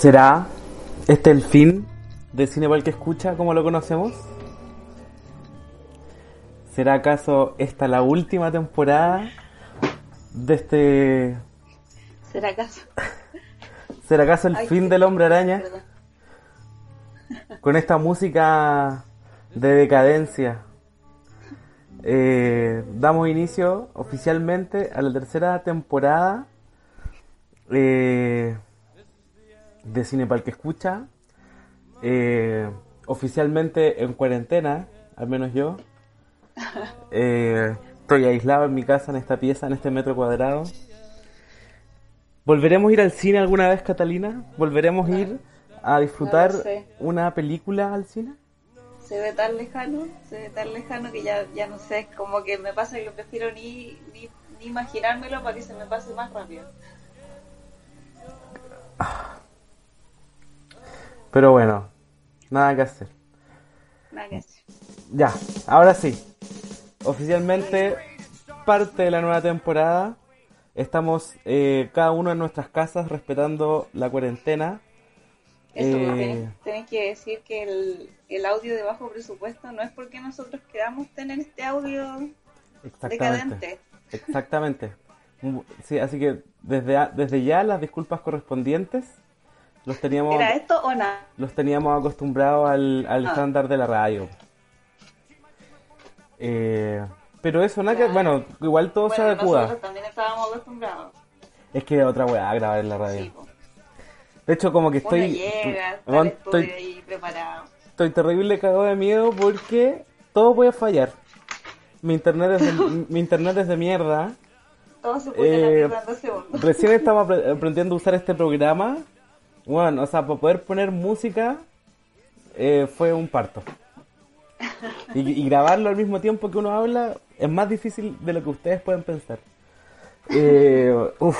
¿Será este el fin de Cinepal que escucha como lo conocemos? ¿Será acaso esta la última temporada de este... ¿Será acaso? ¿Será acaso el Ay, fin del hombre araña? Perdón. Con esta música de decadencia. eh, damos inicio oficialmente a la tercera temporada eh, de Cinepal que escucha. eh, oficialmente en cuarentena, al menos yo. Eh, estoy aislado en mi casa, en esta pieza, en este metro cuadrado. ¿Volveremos a ir al cine alguna vez, Catalina? ¿Volveremos a ir a disfrutar No lo una película al cine? Se ve tan lejano, se ve tan lejano que ya, ya no sé, como que me pasa que prefiero ni, ni, ni imaginármelo para que se me pase más rápido. Pero bueno, nada que hacer. Nada que hacer. Ya, ahora sí. Oficialmente parte de la nueva temporada. Estamos eh, cada uno en nuestras casas respetando la cuarentena. Eso, Eh, tenés, que decir que el, el audio de bajo presupuesto no es porque nosotros queramos tener este audio Exactamente. decadente. Exactamente. Sí, así que desde, desde ya las disculpas correspondientes los teníamos, ¿Era esto o nada? los teníamos acostumbrados al, al Ah. estándar de la radio. Eh, pero eso, nada que, bueno, igual todo se Bueno, adecua. nosotros también estábamos acostumbrados. Es que otra weá grabar en la radio. Sí. De hecho, como que estoy. llega, está estoy, ahí preparado. estoy terrible cagado de miedo porque todo puede fallar. Mi internet es de, mi internet es de mierda. Todo se puede Eh, en dos segundos. Recién estaba apre- aprendiendo a usar este programa. Bueno, o sea, para poder poner música eh, fue un parto. Y, y grabarlo al mismo tiempo que uno habla es más difícil de lo que ustedes pueden pensar. Eh, uf.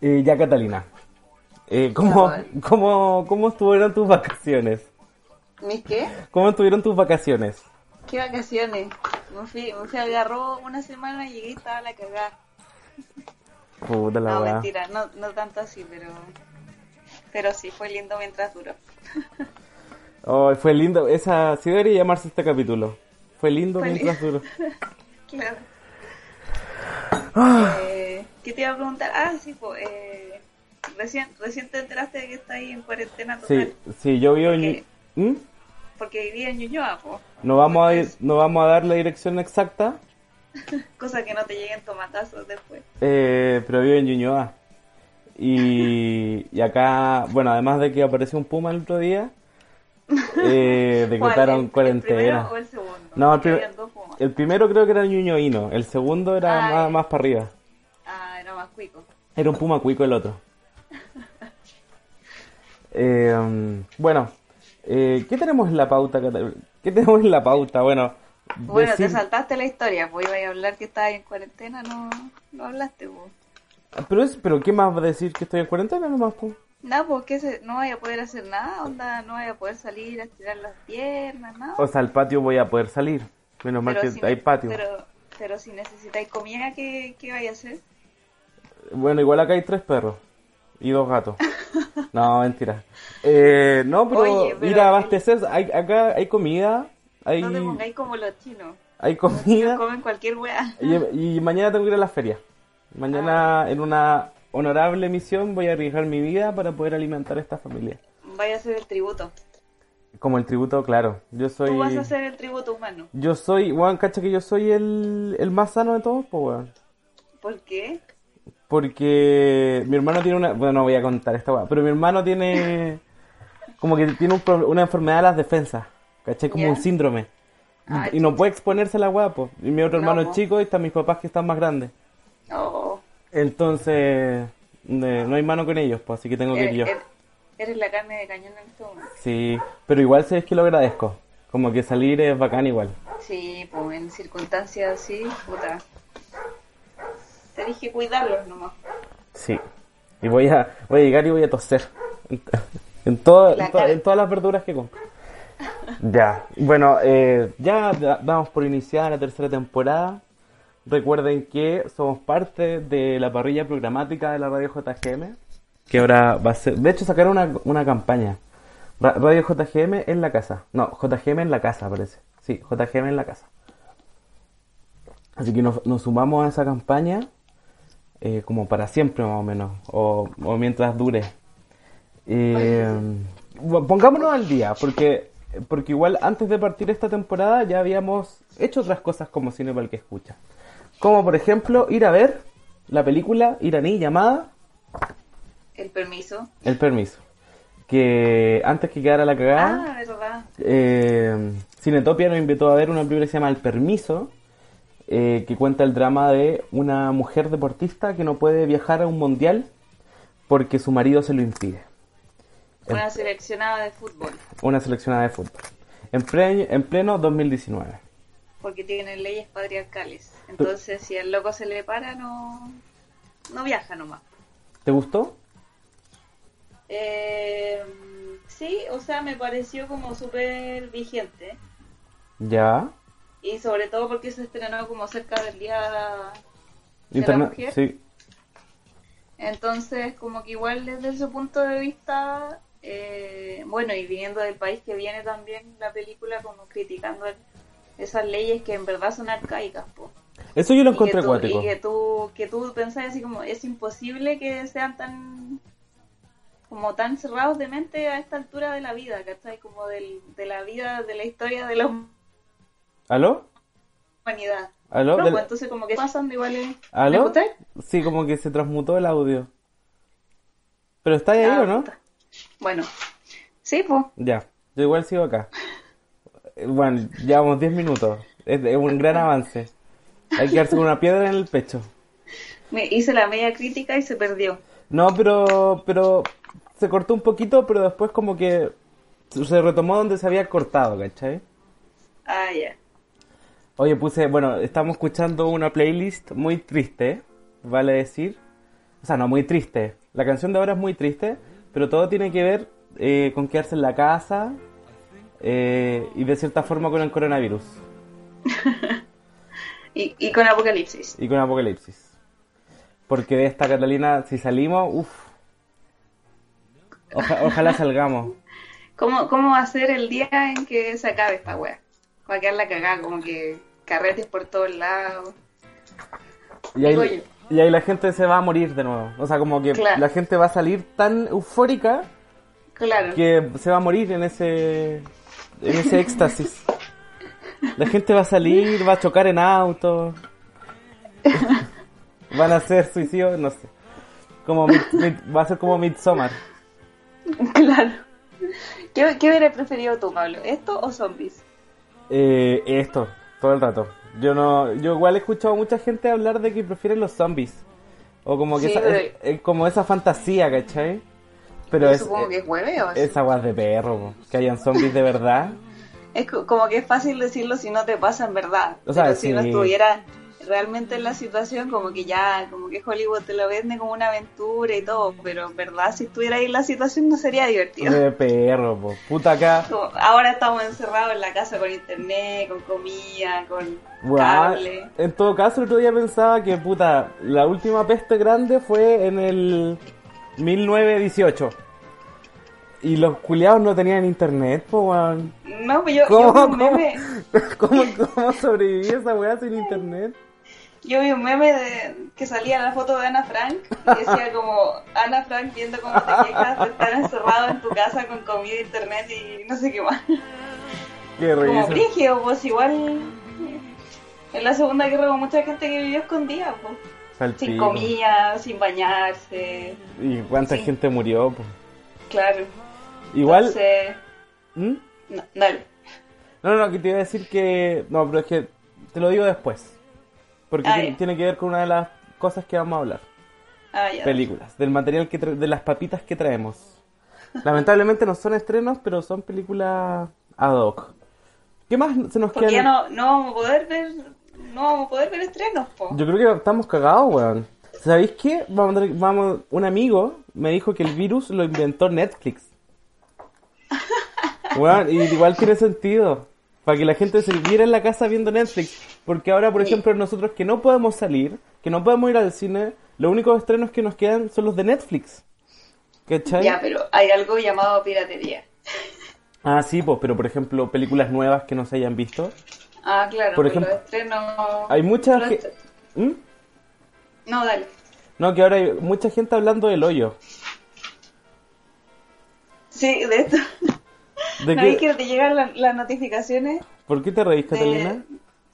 Eh, ya, Catalina. Eh, ¿cómo, cómo, ¿Cómo estuvieron tus vacaciones? ¿Mis qué? ¿Cómo estuvieron tus vacaciones? ¿Qué vacaciones? Me fui, me fui a Algarrobo una semana y llegué y estaba la cagada. Puta la No, mentira, no, no tanto así, pero... Pero sí, fue lindo mientras duró. Oh, fue lindo. Esa sí debería llamarse este capítulo. Fue lindo Fue mientras duró. Claro. Ah. Eh, ¿Qué te iba a preguntar? Ah, sí, pues... Eh, recién, recién te enteraste de que está ahí en cuarentena total. Sí, sí, yo vivo en... Porque- ¿Mm? Porque vivía en Ñuñoa, pues. No vamos a ir, no vamos a dar la dirección exacta, Cosa que no te lleguen tomatazos después. eh, pero vivo en Ñuñoa. Y, y acá, bueno, además de que apareció un puma el otro día, eh, decretaron ¿El- ¿El cuarentena. primero o el segundo? No, el, prim- primero creo que era ñuñoíno, el segundo era Ah, más, más para arriba. Ah, era más cuico. Era un puma cuico el otro. Eh, bueno, eh, ¿qué tenemos en la pauta? ¿Qué tenemos en la pauta? Bueno, Bueno, te saltaste la historia, pues iba a hablar que estabas en cuarentena, no, no hablaste, pues. pero, es, pero ¿qué más va a decir que estoy en cuarentena nomás? pues que se- no vaya a poder hacer nada, onda, no vaya a poder salir a estirar las piernas, nada. O sea, al patio voy a poder salir. Menos mal que si, hay patio. Pero, pero si necesitáis comida, ¿qué, qué vaya a hacer? Bueno, igual acá hay tres perros y dos gatos. No, mentira. Eh, no, pero, Oye, pero ir a abastecer. Hay, acá hay comida, hay, No te pongáis como los chinos. hay Los comida. comen cualquier weá. Y, y mañana tengo que ir a la feria. Mañana, en una honorable misión, voy a arriesgar mi vida para poder alimentar a esta familia. Vaya a hacer el tributo. Como el tributo, claro. Yo soy. Tú vas a hacer el tributo humano. Yo soy. Weón, cacha que yo soy el, el más sano de todos, pues, weón. ¿Por qué? Porque mi hermano tiene una. Bueno, no voy a contar esta weá. Pero mi hermano tiene. Como que tiene un una enfermedad de las defensas. ¿Cachai? Como un síndrome. Y, Ah, y no puede exponerse la weá, pues. Y mi otro No, hermano es chico y están mis papás que están más grandes. Oh, Entonces. de- no hay mano con ellos, pues. Así que tengo que ir eres, yo. eres- eres la carne de cañón en este momento. Sí. Pero igual sabes que lo agradezco. Como que salir es bacán igual. Sí, pues en circunstancias así, puta. Tenés que cuidarlos nomás. Sí. Y voy a, voy a llegar y voy a toser. En, en, todo- La en to- cara. en todas las verduras que compro. Ya. Bueno, eh, ya damos por iniciada la tercera temporada. Recuerden que somos parte de la parrilla programática de la radio JGM. Que ahora va a ser. De hecho, sacaron una, una campaña. Ra- Radio JGM en la casa. No, JGM en la casa, parece. Sí, JGM en la casa. Así que nos, nos sumamos a esa campaña eh, como para siempre más o menos, o, o mientras dure. Eh, pongámonos al día, porque, porque igual antes de partir esta temporada ya habíamos hecho otras cosas como Cine para el que escucha. Como por ejemplo ir a ver la película iraní llamada El permiso. El Permiso. Que antes que quedara la cagada, Ah, verdad. eh, Cinetopia nos invitó a ver una película que se llama El Permiso, eh, que cuenta el drama de una mujer deportista que no puede viajar a un mundial porque su marido se lo impide. Una seleccionada de fútbol. Una seleccionada de fútbol. En, pre- en pleno 2019. Porque tienen leyes patriarcales. Entonces, si al loco se le para, no, no viaja nomás. ¿Te gustó? Eh, sí, o sea, me pareció como súper vigente. Ya. Y sobre todo porque se estrenó como cerca del día de la mujer? Sí. Entonces, como que igual desde ese punto de vista, eh, bueno, y viniendo del país que viene también la película como criticando el- esas leyes que en verdad son arcaicas, po. Eso yo lo encontré acuático. Y que tú, que tú pensás así como, es imposible que sean tan como tan cerrados de mente a esta altura de la vida, ¿cachai? Como del, de la vida, de la historia de la ¿Aló? humanidad. ¿Aló? No, Del- pues entonces como que pasan igual es... ¿Me ¿Aló? Sí, como que se transmutó el audio. ¿Pero está ahí Ah, o no? puta. Bueno, sí, pues. Ya, yo igual sigo acá. Bueno, llevamos 10 minutos. Es, es un gran avance. Hay que darse una piedra en el pecho. Me hice la media crítica y se perdió. No, pero, pero se cortó un poquito, pero después como que se retomó donde se había cortado, ¿cachai? Ah, ya. Oye, puse, bueno, estamos escuchando una playlist muy triste, vale decir. O sea, no muy triste. La canción de ahora es muy triste, pero todo tiene que ver eh, con quedarse en la casa eh, y de cierta forma con el coronavirus Y, y con Apocalipsis. y con Apocalipsis. Porque de esta Catalina, si salimos, uff. ojalá salgamos. ¿Cómo, ¿Cómo va a ser el día en que se acabe esta wea? Va a quedar la cagada, como que carretes por todos lados. Y ahí, y ahí la gente se va a morir de nuevo. O sea, como que Claro. la gente va a salir tan eufórica Claro. que se va a morir en ese en ese éxtasis. La gente va a salir, va a chocar en auto, van a hacer suicidios, no sé. Como Mid- Mid- va a ser como Midsommar. Claro. ¿Qué, ¿Qué hubieras preferido tú, Pablo? ¿Esto o zombies? Eh, esto, todo el rato. Yo no, yo igual he escuchado a mucha gente hablar de que prefieren los zombies. O como que Sí, esa, pero- es- es como esa fantasía, ¿cachai? Pero Yo es, supongo que es hueveo. es aguas de perro, po. que hayan zombies de verdad. Es co- como que es fácil decirlo si no te pasa en verdad. O sea, Pero si no sí. estuviera realmente en la situación, como que ya, como que Hollywood te lo vende como una aventura y todo. Pero en verdad, si estuviera ahí en la situación, no sería divertido. De perro, po. Puta acá. Como, ahora estamos encerrados en la casa con internet, con comida, con cable. en todo caso, el otro día pensaba que, puta, la última peste grande fue en el 1918. Y los culiados no tenían internet, po, weón. No, pues yo, ¿Cómo, yo cómo, cómo, cómo sobreviví esa weá sin internet? Yo vi un meme de, que salía la foto de Ana Frank y decía como Ana Frank viendo cómo te quejas de estar encerrado en tu casa con comida, internet y no sé qué más. Qué Como brigio, pues igual en la Segunda Guerra hubo mucha gente que vivió escondida, pues. Sin comida, sin bañarse, Y cuánta gente murió, po. claro. Igual. Entonces, ¿Mm? no, dale. No, no, que te iba a decir que. No, pero es que te lo digo después. Porque Ah, tiene, que ver con una de las cosas que vamos a hablar. Ah, ya. películas, del material que de las papitas que traemos. Lamentablemente no son estrenos, pero son películas ad hoc. ¿Qué más se nos Porque queda? no, no vamos a poder ver, no vamos a poder ver estrenos, po. Yo creo que estamos cagados, weón. ¿Sabéis qué? Vamos, vamos, un amigo me dijo que el virus lo inventó Netflix. Weón, y igual tiene sentido. Para que la gente se viera en la casa viendo Netflix. Porque ahora, por Sí. ejemplo, nosotros que no podemos salir, que no podemos ir al cine, los únicos estrenos que nos quedan son los de Netflix. ¿Cachai? Ya, pero hay algo llamado piratería. Ah, sí, pues, pero por ejemplo, películas nuevas que no se hayan visto. Ah, claro, Por pero ejemplo, los estrenos... Hay mucha los gente... est- No, dale. No, que ahora hay mucha gente hablando del hoyo. Sí, de esto. ¿De ¿No qué- que te llegan la- las notificaciones? ¿Por qué te reís, de- Catalina?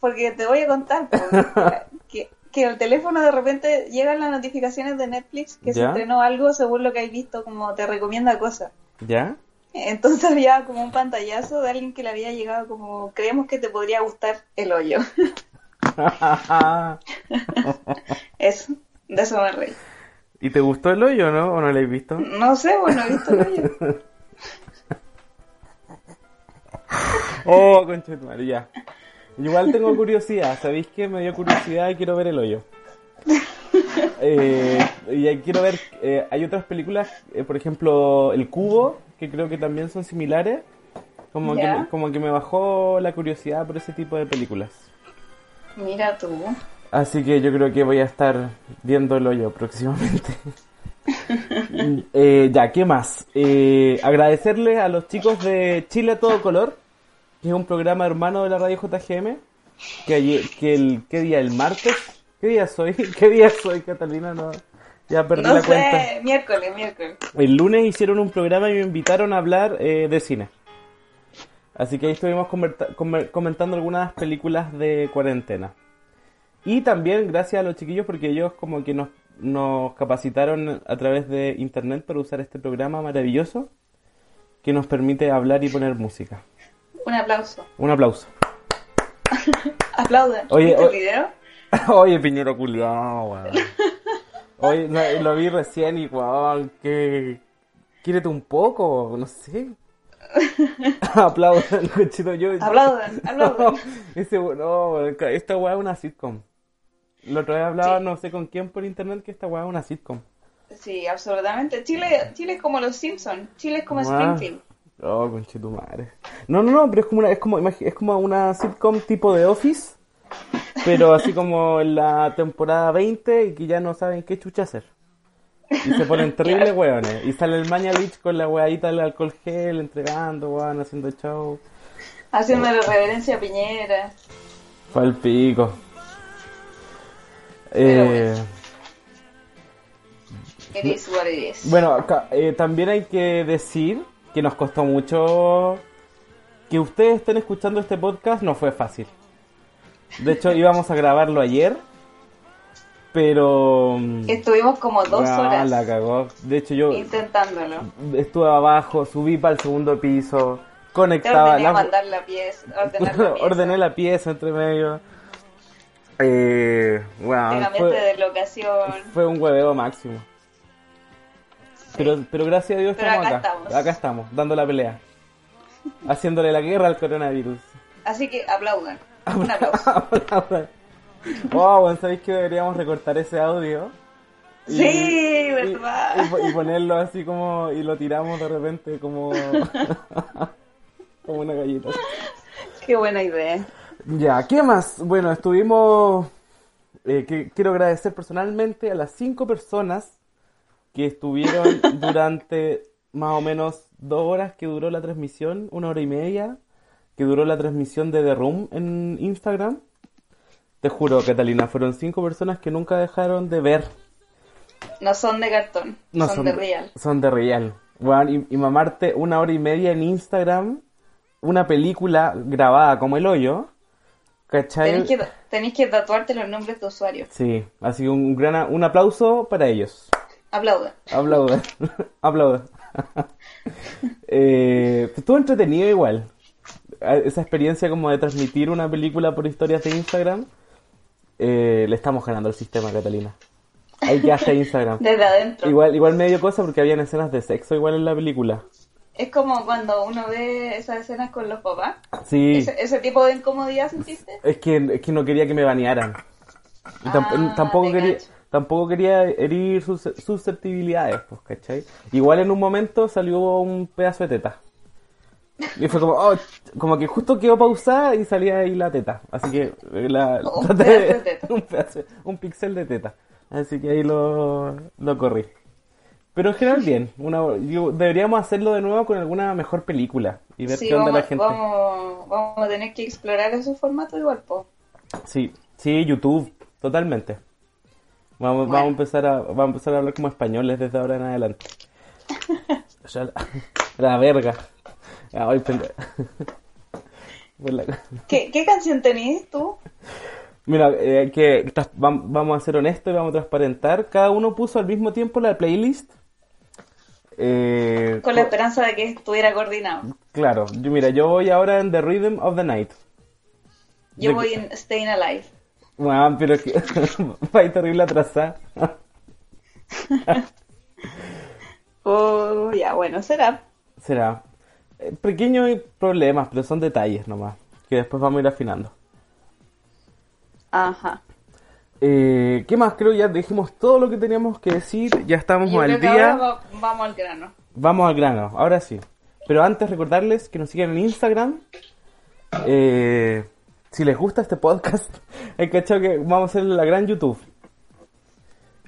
Porque te voy a contar que, que el teléfono de repente llegan las notificaciones de Netflix que se estrenó algo según lo que hay visto, como te recomienda cosas. ¿Ya? Entonces había como un pantallazo de alguien que le había llegado como, creemos que te podría gustar el hoyo. Eso, de eso me reí. ¿Y te gustó el hoyo, no? ¿O no lo habéis visto? No sé, bueno, he visto el hoyo. Oh, conchetumare, ya. Igual tengo curiosidad, ¿sabéis qué? Me dio curiosidad y quiero ver el hoyo. Eh, y quiero ver, eh, hay otras películas, eh, por ejemplo, El Cubo, que creo que también son similares. Como que, como que me bajó la curiosidad por ese tipo de películas. Mira tú. Así que yo creo que voy a estar viendo el hoyo próximamente. Eh, ya, ¿qué más? Eh, agradecerle a los chicos de Chile a todo color, que es un programa hermano de la radio JGM, que ayer, que el, ¿qué día? ¿El martes? ¿Qué día soy? ¿Qué día soy, Catalina? No, ya perdí No la sé, cuenta. miércoles, miércoles. El lunes hicieron un programa y me invitaron a hablar eh, de cine. Así que ahí estuvimos comentando algunas películas de cuarentena. Y también gracias a los chiquillos porque ellos como que nos, nos capacitaron a través de internet para usar este programa maravilloso que nos permite hablar y poner música. Un aplauso. Un aplauso. Aplaudan. Oye, ¿Viste o- el video? Oye, Piñero culiao, weón. Oye, lo, lo vi recién y weón, que... Quírete un poco, no sé. Aplaudan, cochito. Yo, Aplaudan, aplaudan. ese, no, esta weá es una sitcom. La otra vez hablaba, Sí. no sé con quién por internet, que esta weá es una sitcom. Sí, absolutamente. Chile, Chile es como los Simpsons. Chile es como. Springfield. Oh, conchetumare. No, no, no, pero es como una, es como, es como una sitcom tipo de Office, pero así como en la temporada 20 y que ya no saben qué chucha hacer. Y se ponen terribles weones. Y sale el Mañalich con la weadita del alcohol gel, entregando, weón, haciendo show. Haciéndole reverencia a Piñera. Fue el pico. Pero Eh, It is what it is. Bueno, acá, eh, también hay que decir que nos costó mucho que ustedes estén escuchando este podcast, no fue fácil. De hecho, íbamos a grabarlo ayer, pero... mm, Estuvimos como dos ah, horas la cagó. De hecho, yo intentándolo. estuve abajo, subí para el segundo piso, Te conectaba... ordené la- mandar la pieza, ordenar la pieza. ordené la pieza entre medio. Eh, bueno, fue, de locación. fue un hueveo máximo. Pero, pero gracias a Dios Pero estamos acá acá. estamos. Acá estamos, dando la pelea. Haciéndole la guerra al coronavirus. Así que aplaudan. Un aplauso. oh, bueno, ¿sabéis que deberíamos recortar ese audio? Sí, y- verdad. Y, y ponerlo así como. Y lo tiramos de repente como. como una galleta. Qué buena idea. Ya, ¿qué más? Bueno, estuvimos. eh, que, quiero agradecer personalmente a las cinco personas que estuvieron durante más o menos dos horas que duró la transmisión, una hora y media, que duró la transmisión de The Room en Instagram. Te juro, Catalina, fueron cinco personas que nunca dejaron de ver. No son de cartón, No son, de real. Son de real. Y, y mamarte una hora y media en Instagram, una película grabada como el hoyo. ¿Cachai? Tenéis que, tenéis que tatuarte los nombres de usuarios. Sí, así que un gran un aplauso para ellos. Aplaudan. Aplauda, aplauda. eh, estuvo entretenido igual. Esa experiencia como de transmitir una película por historias de Instagram, eh, le estamos ganando al sistema, Catalina. Hay que hacer Instagram. Desde adentro. Igual, igual me dio cosa porque habían escenas de sexo igual en la película. Es como cuando uno ve esas escenas con los papás. Sí, Ese, ese tipo de incomodidad sentiste. es que, es que no quería que me banearan. Y tamp- Ah, tampoco quería, tampoco quería herir sus susceptibilidades, pues, ¿cachai? Igual en un momento salió un pedazo de teta. Y fue como, oh, como que justo quedó pausada y salía ahí la teta. Así que eh, la, Un traté pedazo de teta. un pedazo- un pixel de teta. Así que ahí lo, lo corrí. Pero en general bien. Una, deberíamos hacerlo de nuevo con alguna mejor película y ver Sí, qué onda vamos, la gente. vamos, vamos a tener que explorar esos formatos igual, po. Sí, sí, YouTube, totalmente. Vamos, Bueno. vamos a empezar a, vamos a empezar a hablar como españoles desde ahora en adelante. La, la verga. Ay, pende- Por la- ¿Qué, qué canción tenías tú? Mira, eh, que vamos a ser honestos y vamos a transparentar. Cada uno puso al mismo tiempo la playlist. Eh, Con la esperanza de que estuviera coordinado. Claro, yo, mira, yo voy ahora en The Rhythm of the Night. Yo De- voy en Staying Alive. Bueno, pero que va terrible atrasada. Oh, ya, bueno, será. Será. Eh, Pequeños problemas, pero son detalles nomás. Que después vamos a ir afinando. Ajá. Eh, ¿Qué más? Creo ya dijimos todo lo que teníamos que decir. Ya estamos Yo al creo que día. ahora va- vamos al grano. Vamos al grano, ahora sí. Pero antes recordarles que nos sigan en Instagram. Eh, si les gusta este podcast, hay que cachado que vamos a hacer la gran YouTube.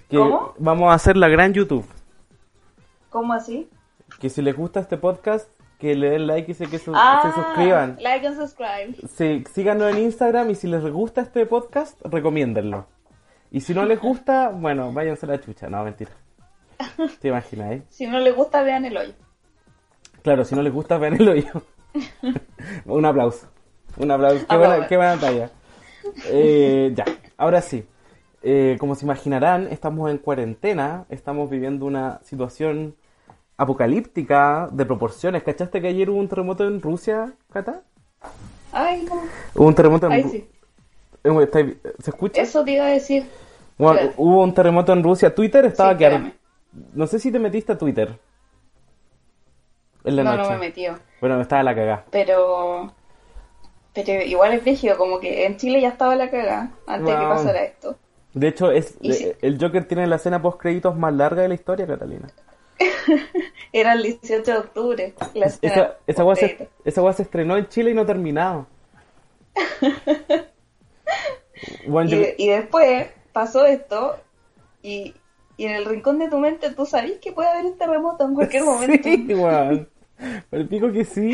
Que ¿Cómo? Vamos a hacer la gran YouTube. ¿Cómo así? Que si les gusta este podcast, que le den like y se, que su- Ah, se suscriban. Like and subscribe. Sí, síganos en Instagram y si les gusta este podcast, recomiéndenlo. Y si no les gusta, bueno, váyanse a la chucha. No, mentira. ¿Te imaginas, eh? Si no les gusta, vean el hoyo. Claro, si no les gusta, vean el hoyo. Un aplauso. Un aplauso. Qué buena, qué buena talla. Eh, ya, ahora sí. Eh, como se imaginarán, estamos en cuarentena. Estamos viviendo una situación apocalíptica de proporciones. ¿Cachaste que ayer hubo un terremoto en Rusia, Cata? Ay, no. Hubo un terremoto en Ay, sí. Eh, ¿está- ¿Se escucha? Eso te iba a decir. Bueno, Espérate. hubo un terremoto en Rusia. Twitter estaba Sí, que ar-. No sé si te metiste a Twitter. En la No, noche. no me metió. Bueno, estaba la cagada. Pero. Pero igual es rígido, como que en Chile ya estaba la cagada antes de que pasara esto. De hecho, es si- el Joker tiene la escena post créditos más larga de la historia, Catalina. Era el 18 de octubre. La escena Esa, esa post-crédito. esa se estrenó en Chile y no terminado. Bueno, y, yo- de- y después pasó esto y, y en el rincón de tu mente tú sabes que puede haber un terremoto en cualquier momento. Sí, weón. El pico que sí.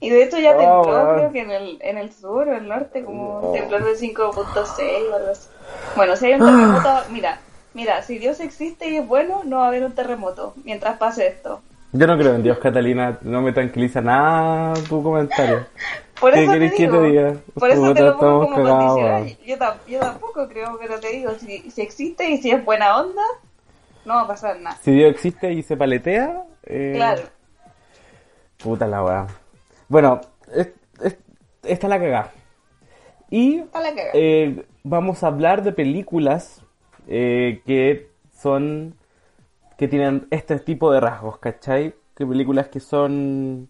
Y de hecho ya Oh, tembló, wow. creo que en el, en el sur o el norte, como Oh. temblor de 5.6 o algo así. Bueno, si hay un terremoto, mira, mira, si Dios existe y es bueno, no va a haber un terremoto mientras pase esto. Yo no creo en Dios, Catalina. No me tranquiliza nada tu comentario. Por ¿Qué eso te que digo, te por eso te lo pongo como cagados, condicional. Yo, tam- yo tampoco creo, pero te digo, si, si existe y si es buena onda, no va a pasar nada. Si Dios existe y se paletea. eh, Claro. Puta la weá. Bueno, es- es- esta es la cagada. Y Está la cagada. eh, vamos a hablar de películas eh, que son. que tienen este tipo de rasgos, ¿cachai? Que películas que son.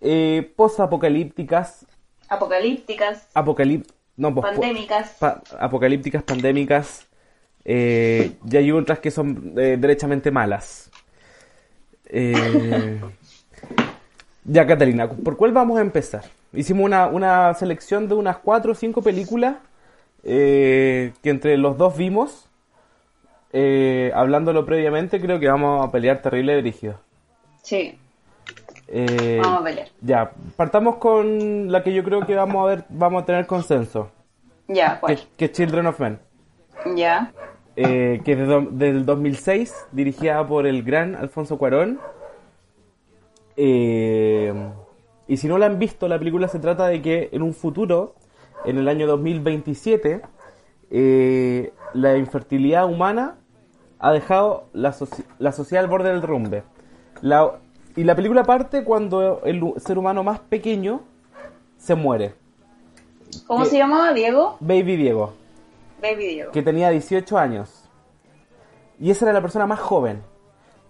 Eh, post-apocalípticas. Apocalípticas, Apocalip no, pues, pandémicas. pa- apocalípticas, pandémicas. eh, y hay otras que son eh, derechamente malas. Eh, ya, Catalina, ¿por cuál vamos a empezar? Hicimos una, una selección de unas cuatro o cinco películas eh, que entre los dos vimos. Eh, hablándolo previamente, creo que vamos a pelear terrible dirigido. Sí, Eh, vamos a pelear. ya, partamos con la que yo creo que vamos a ver, vamos a tener consenso, Ya, ¿cuál? que es Children of Men. Ya. eh, que es de del 2006, dirigida por el gran Alfonso Cuarón. Eh, y si no la han visto, la película se trata de que en un futuro, en el año 2027, eh, la infertilidad humana ha dejado la, la sociedad al borde del derrumbe. La- y la película parte cuando el ser humano más pequeño se muere. ¿Cómo se llamaba Diego? Baby Diego. Baby Diego. que tenía 18 años. Y esa era la persona más joven.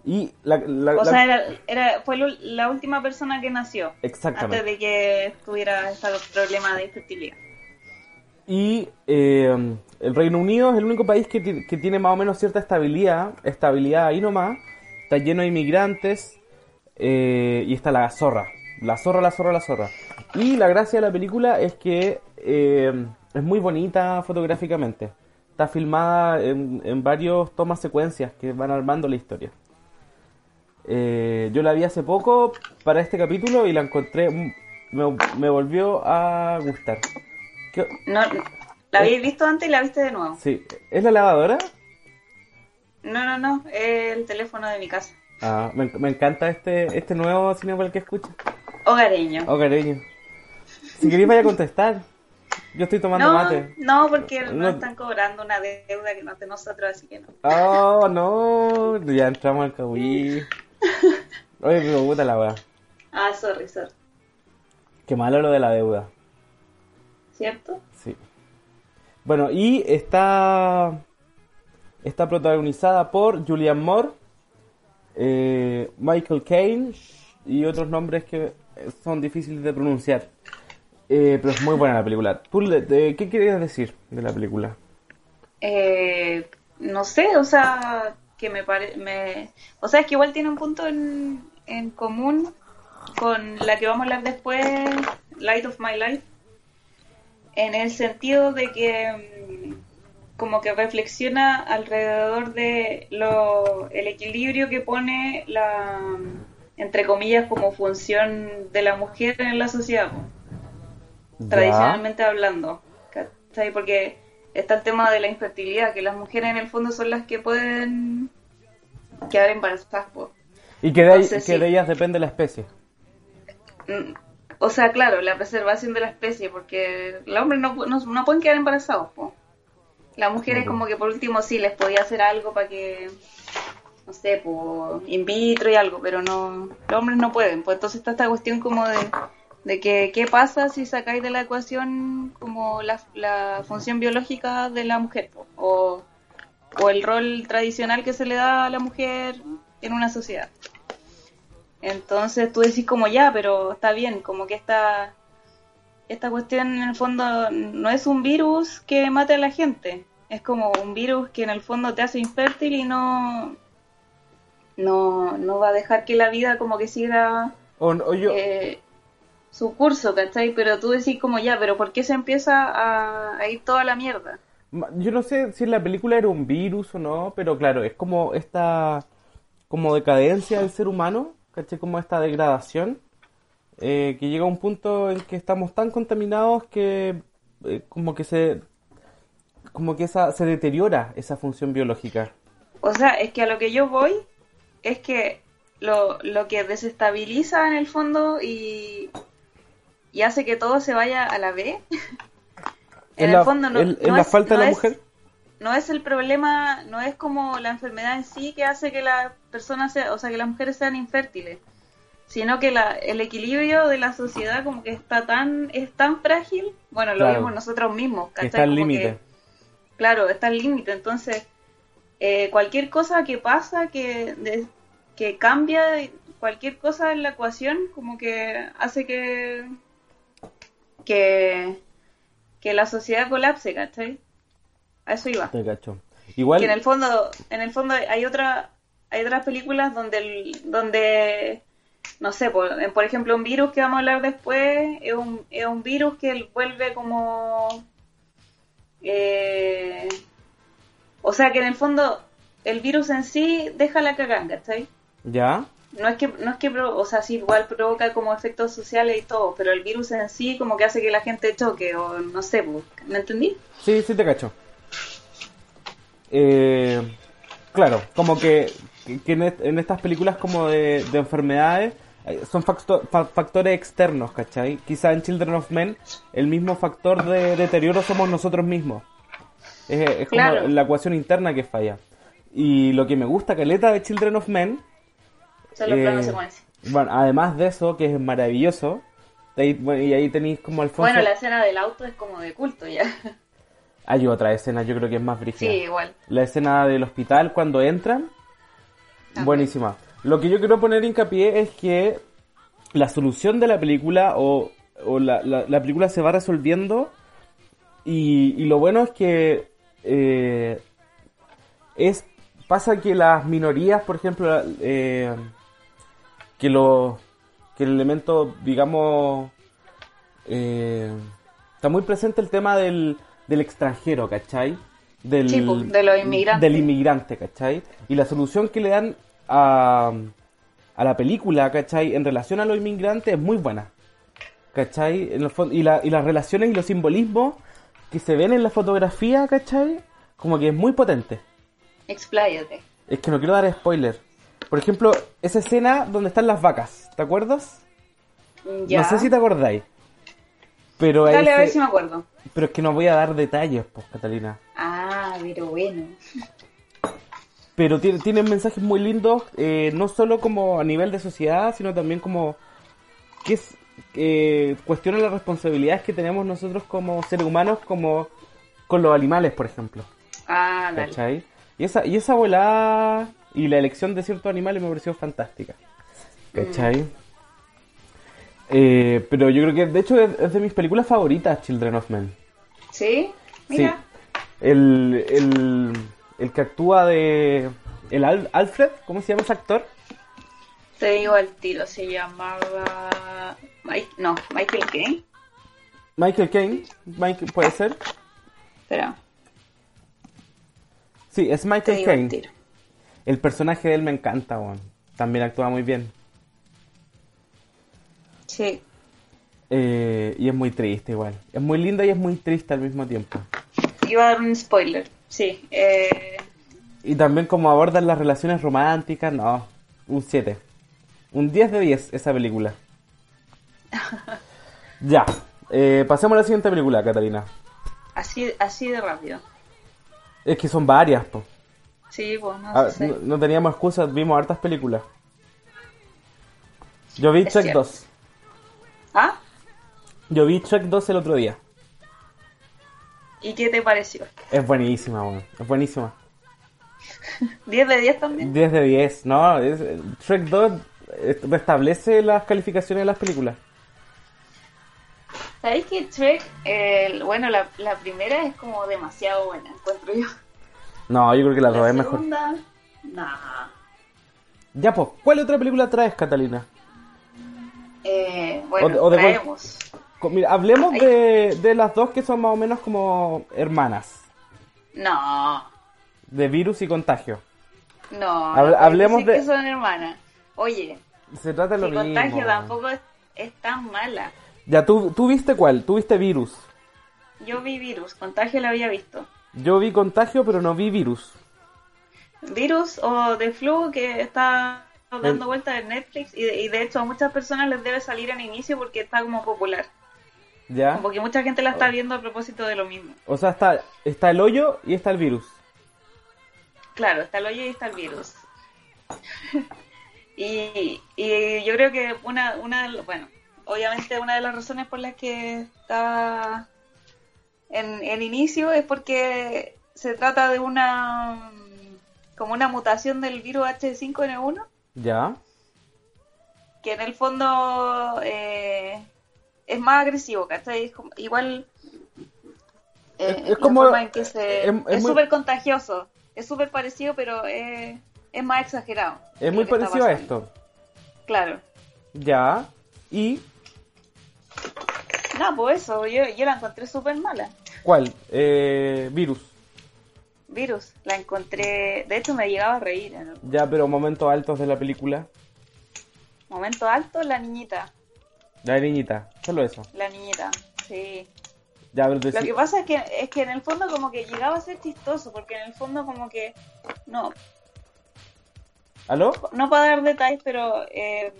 Y la, la- O la- sea, era, era, fue la última persona que nació. Exactamente. Antes de que tuviera este problema de infertilidad. Y eh, el Reino Unido es el único país que, que tiene más o menos cierta estabilidad, estabilidad ahí nomás. Está lleno de inmigrantes eh, y está la zorra. La zorra, la zorra, la zorra. Y la gracia de la película es que eh, es muy bonita fotográficamente. Está filmada en, en varios tomas secuencias que van armando la historia. Eh, yo la vi hace poco para este capítulo y la encontré, mm, me, me volvió a gustar. ¿Qué- No, ¿La habéis visto antes y la viste de nuevo? Sí, ¿es la lavadora? No, no, no, es el teléfono de mi casa. Ah, me, me encanta este, este nuevo Cinepal que escucho. Hogareño. Cariño. Si queréis vaya a contestar. Yo estoy tomando no, mate. no, porque no, No. están cobrando una deuda que no es de nosotros, así que no. Oh, no. Ya entramos al Kawi. Oye, me gusta la weá. Ah, sorry, sorry. Qué malo lo de la deuda. ¿Cierto? Sí. Bueno, y está. Está protagonizada por Julian Moore, eh, Michael Caine y otros nombres que son difíciles de pronunciar. Eh, pero es muy buena la película. ¿Tú qué querías decir de la película? Eh, no sé, o sea, que me parece... O sea, es que igual tiene un punto en, en común con la que vamos a hablar después, Light of My Life, en el sentido de que como que reflexiona alrededor de lo, el equilibrio que pone la, entre comillas, como función de la mujer en la sociedad. Ya. tradicionalmente hablando. ¿cachai? Porque está el tema de la infertilidad, que las mujeres en el fondo son las que pueden quedar embarazadas. Y que de, Entonces, que sí. de ellas depende la especie. Mm, O sea, claro, la preservación de la especie, porque los hombres no, no, no pueden quedar embarazados. Las mujeres como que por último sí les podía hacer algo para que, no sé, pues in vitro y algo, pero no, los hombres no pueden. Pues entonces está esta cuestión como de, de que qué pasa si sacáis de la ecuación como la, la función biológica de la mujer o, o el rol tradicional que se le da a la mujer en una sociedad. Entonces tú decís como ya, pero está bien, como que esta, esta cuestión en el fondo no es un virus que mate a la gente, es como un virus que en el fondo te hace infértil y no, no, no va a dejar que la vida como que siga O, o yo, eh, su curso, ¿cachai? Pero tú decís como ya, pero ¿por qué se empieza a, a ir toda la mierda? yo no sé si la película era un virus o no, pero claro, es como esta como decadencia del ser humano, ¿cachai? Como esta degradación, eh, que llega a un punto en que estamos tan contaminados que eh, como que se como que esa se deteriora esa función biológica. O sea, es que a lo que yo voy es que lo, lo que desestabiliza en el fondo y, y hace que todo se vaya a la B, ¿Es en la, el fondo no, no la es, falta no de la es- mujer? no es el problema, no es como la enfermedad en sí que hace que las personas, sea, o sea, que las mujeres sean infértiles, sino que la, el equilibrio de la sociedad como que está tan, es tan frágil, bueno, lo Claro. vemos nosotros mismos, ¿cachai? está al límite. Claro, está al límite. Entonces, eh, cualquier cosa que pasa, que, de- que cambia, cualquier cosa en la ecuación, como que hace que, que, que la sociedad colapse, ¿cachai? A eso iba. Te cacho. Igual, Que en el fondo, en el fondo hay otra, hay otras películas donde, el- donde no sé, por, por ejemplo, un virus que vamos a hablar después es un, es un virus que vuelve como, eh, o sea, que en el fondo el virus en sí deja la cagada, ¿cachai? ya. No es que, no es que, o sea, sí, igual provoca como efectos sociales y todo, pero el virus en sí como que hace que la gente choque, o no sé, pues, ¿me entendí? Sí, sí te cacho. Eh, claro, como que, que en, est- en estas películas como de, de enfermedades son facto- fa- factores externos, ¿cachai? Quizá en Children of Men el mismo factor de deterioro somos nosotros mismos. Es, es como Claro. la ecuación interna que falla. Y lo que me gusta, caleta de Children of Men, Son los Eh, planos secuencia. bueno, además de eso, que es maravilloso, de ahí- bueno, y ahí tenéis como Alfonso... Bueno, la escena del auto es como de culto ya. Hay otra escena, yo creo que es más brígida. Sí, igual. La escena del hospital cuando entran, También. buenísima. Lo que yo quiero poner hincapié es que la solución de la película o, o la, la- la película se va resolviendo y, y lo bueno es que eh, es pasa que las minorías, por ejemplo, eh, que lo que el elemento, digamos, eh, está muy presente el tema del, del extranjero, ¿cachai? Del, Sí, de los inmigrantes. Del inmigrante, ¿cachai? Y la solución que le dan a, a la película, ¿cachai? En relación a los inmigrantes es muy buena. ¿Cachai? En fon- y, la- y las relaciones y los simbolismos que se ven en la fotografía, ¿cachai? Como que es muy potente. Expláyate. Es que no quiero dar spoiler. Por ejemplo, esa escena donde están las vacas, ¿te acuerdas? Ya. No sé si te acordáis. Pero, Dale, a se- ver si me acuerdo. pero es que no voy a dar detalles, pues, Catalina. Ah, pero bueno. Pero tiene, tienen mensajes muy lindos, eh, no solo como a nivel de sociedad, sino también como que es, eh, cuestionan las responsabilidades que tenemos nosotros como seres humanos, como con los animales, por ejemplo. Ah, dale. ¿Cachai? Y esa, y esa volada y la elección de ciertos animales me pareció fantástica. ¿Cachai? Eh, pero yo creo que, de hecho, es, es de mis películas favoritas, Children of Men. ¿Sí? Mira. Sí. El, el, el que actúa de... El Al- Alfred, ¿cómo se llama ese actor? Te digo al tiro, se llamaba... Mike... No, Michael Caine. Michael Caine. Michael, ¿Puede ser? Espera, Sí, es Michael Caine. El personaje de él me encanta, weón. También actúa muy bien. Sí. Eh, y es muy triste igual. Es muy linda y es muy triste al mismo tiempo. Iba a dar un spoiler. Sí. Eh... Y también como abordan las relaciones románticas, no. Un 7. Un 10 de 10 esa película. ya. Eh, pasemos a la siguiente película, Catalina. Así, así de rápido. Es que son varias, po. Sí, pues no Ah, sé. no, no teníamos excusas, vimos hartas películas. Yo vi Es cierto. 2. ¿Ah? Yo vi Shrek 2 el otro día. ¿Y qué te pareció? Es buenísima, weón. Es buenísima. ¿10 de 10 también? 10 de 10. No, es, Shrek 2 eh, restablece las calificaciones de las películas. ¿Sabéis que Shrek, el- bueno, la, la primera es como demasiado buena, encuentro yo. No, yo creo que la 2 La es mejor. segunda, nah. Ya, pues, ¿cuál otra película traes, Catalina? Eh, bueno, O- o traemos. Mira, hablemos Ay. de, de las dos que son más o menos como hermanas. No, De virus y contagio. no. Puedes hablemos de- que son hermanas. Oye, Se trata de lo si mismo. contagio tampoco es, es tan mala. Ya, ¿tú, ¿tú viste cuál? ¿Tú viste virus? Yo vi virus, contagio la había visto. Yo vi contagio, pero no vi virus. Virus o de flu que está dando El- vueltas en Netflix y de, y de hecho a muchas personas les debe salir en inicio porque está como popular. ¿Ya? Como que mucha gente la está viendo a propósito de lo mismo. O sea, está, está el hoyo y está el virus. Claro, está el hoyo y está el virus. y, y yo creo que una, una, bueno, obviamente una de las razones por las que está en, en inicio es porque se trata de una como una mutación del virus H5N1 ¿Ya? que en el fondo eh, es más agresivo, ¿cachai? Es como- igual eh, Es- como- forma en que se... es- muy- súper contagioso, es súper parecido, pero es, es más exagerado. Es muy parecido a esto. Claro. ¿Ya? ¿Y No, pues eso, yo, yo la encontré súper mala. cuál? Eh, virus. Virus, la encontré... De hecho me llegaba a reír Ya, pero momentos altos de la película. momento alto, la niñita, La niñita, solo eso. la niñita, sí. Ya, pero Lo decí- que pasa es que, es que en el fondo como que llegaba a ser chistoso, porque en el fondo como que... No, ¿Aló? no para dar detalles, pero eh,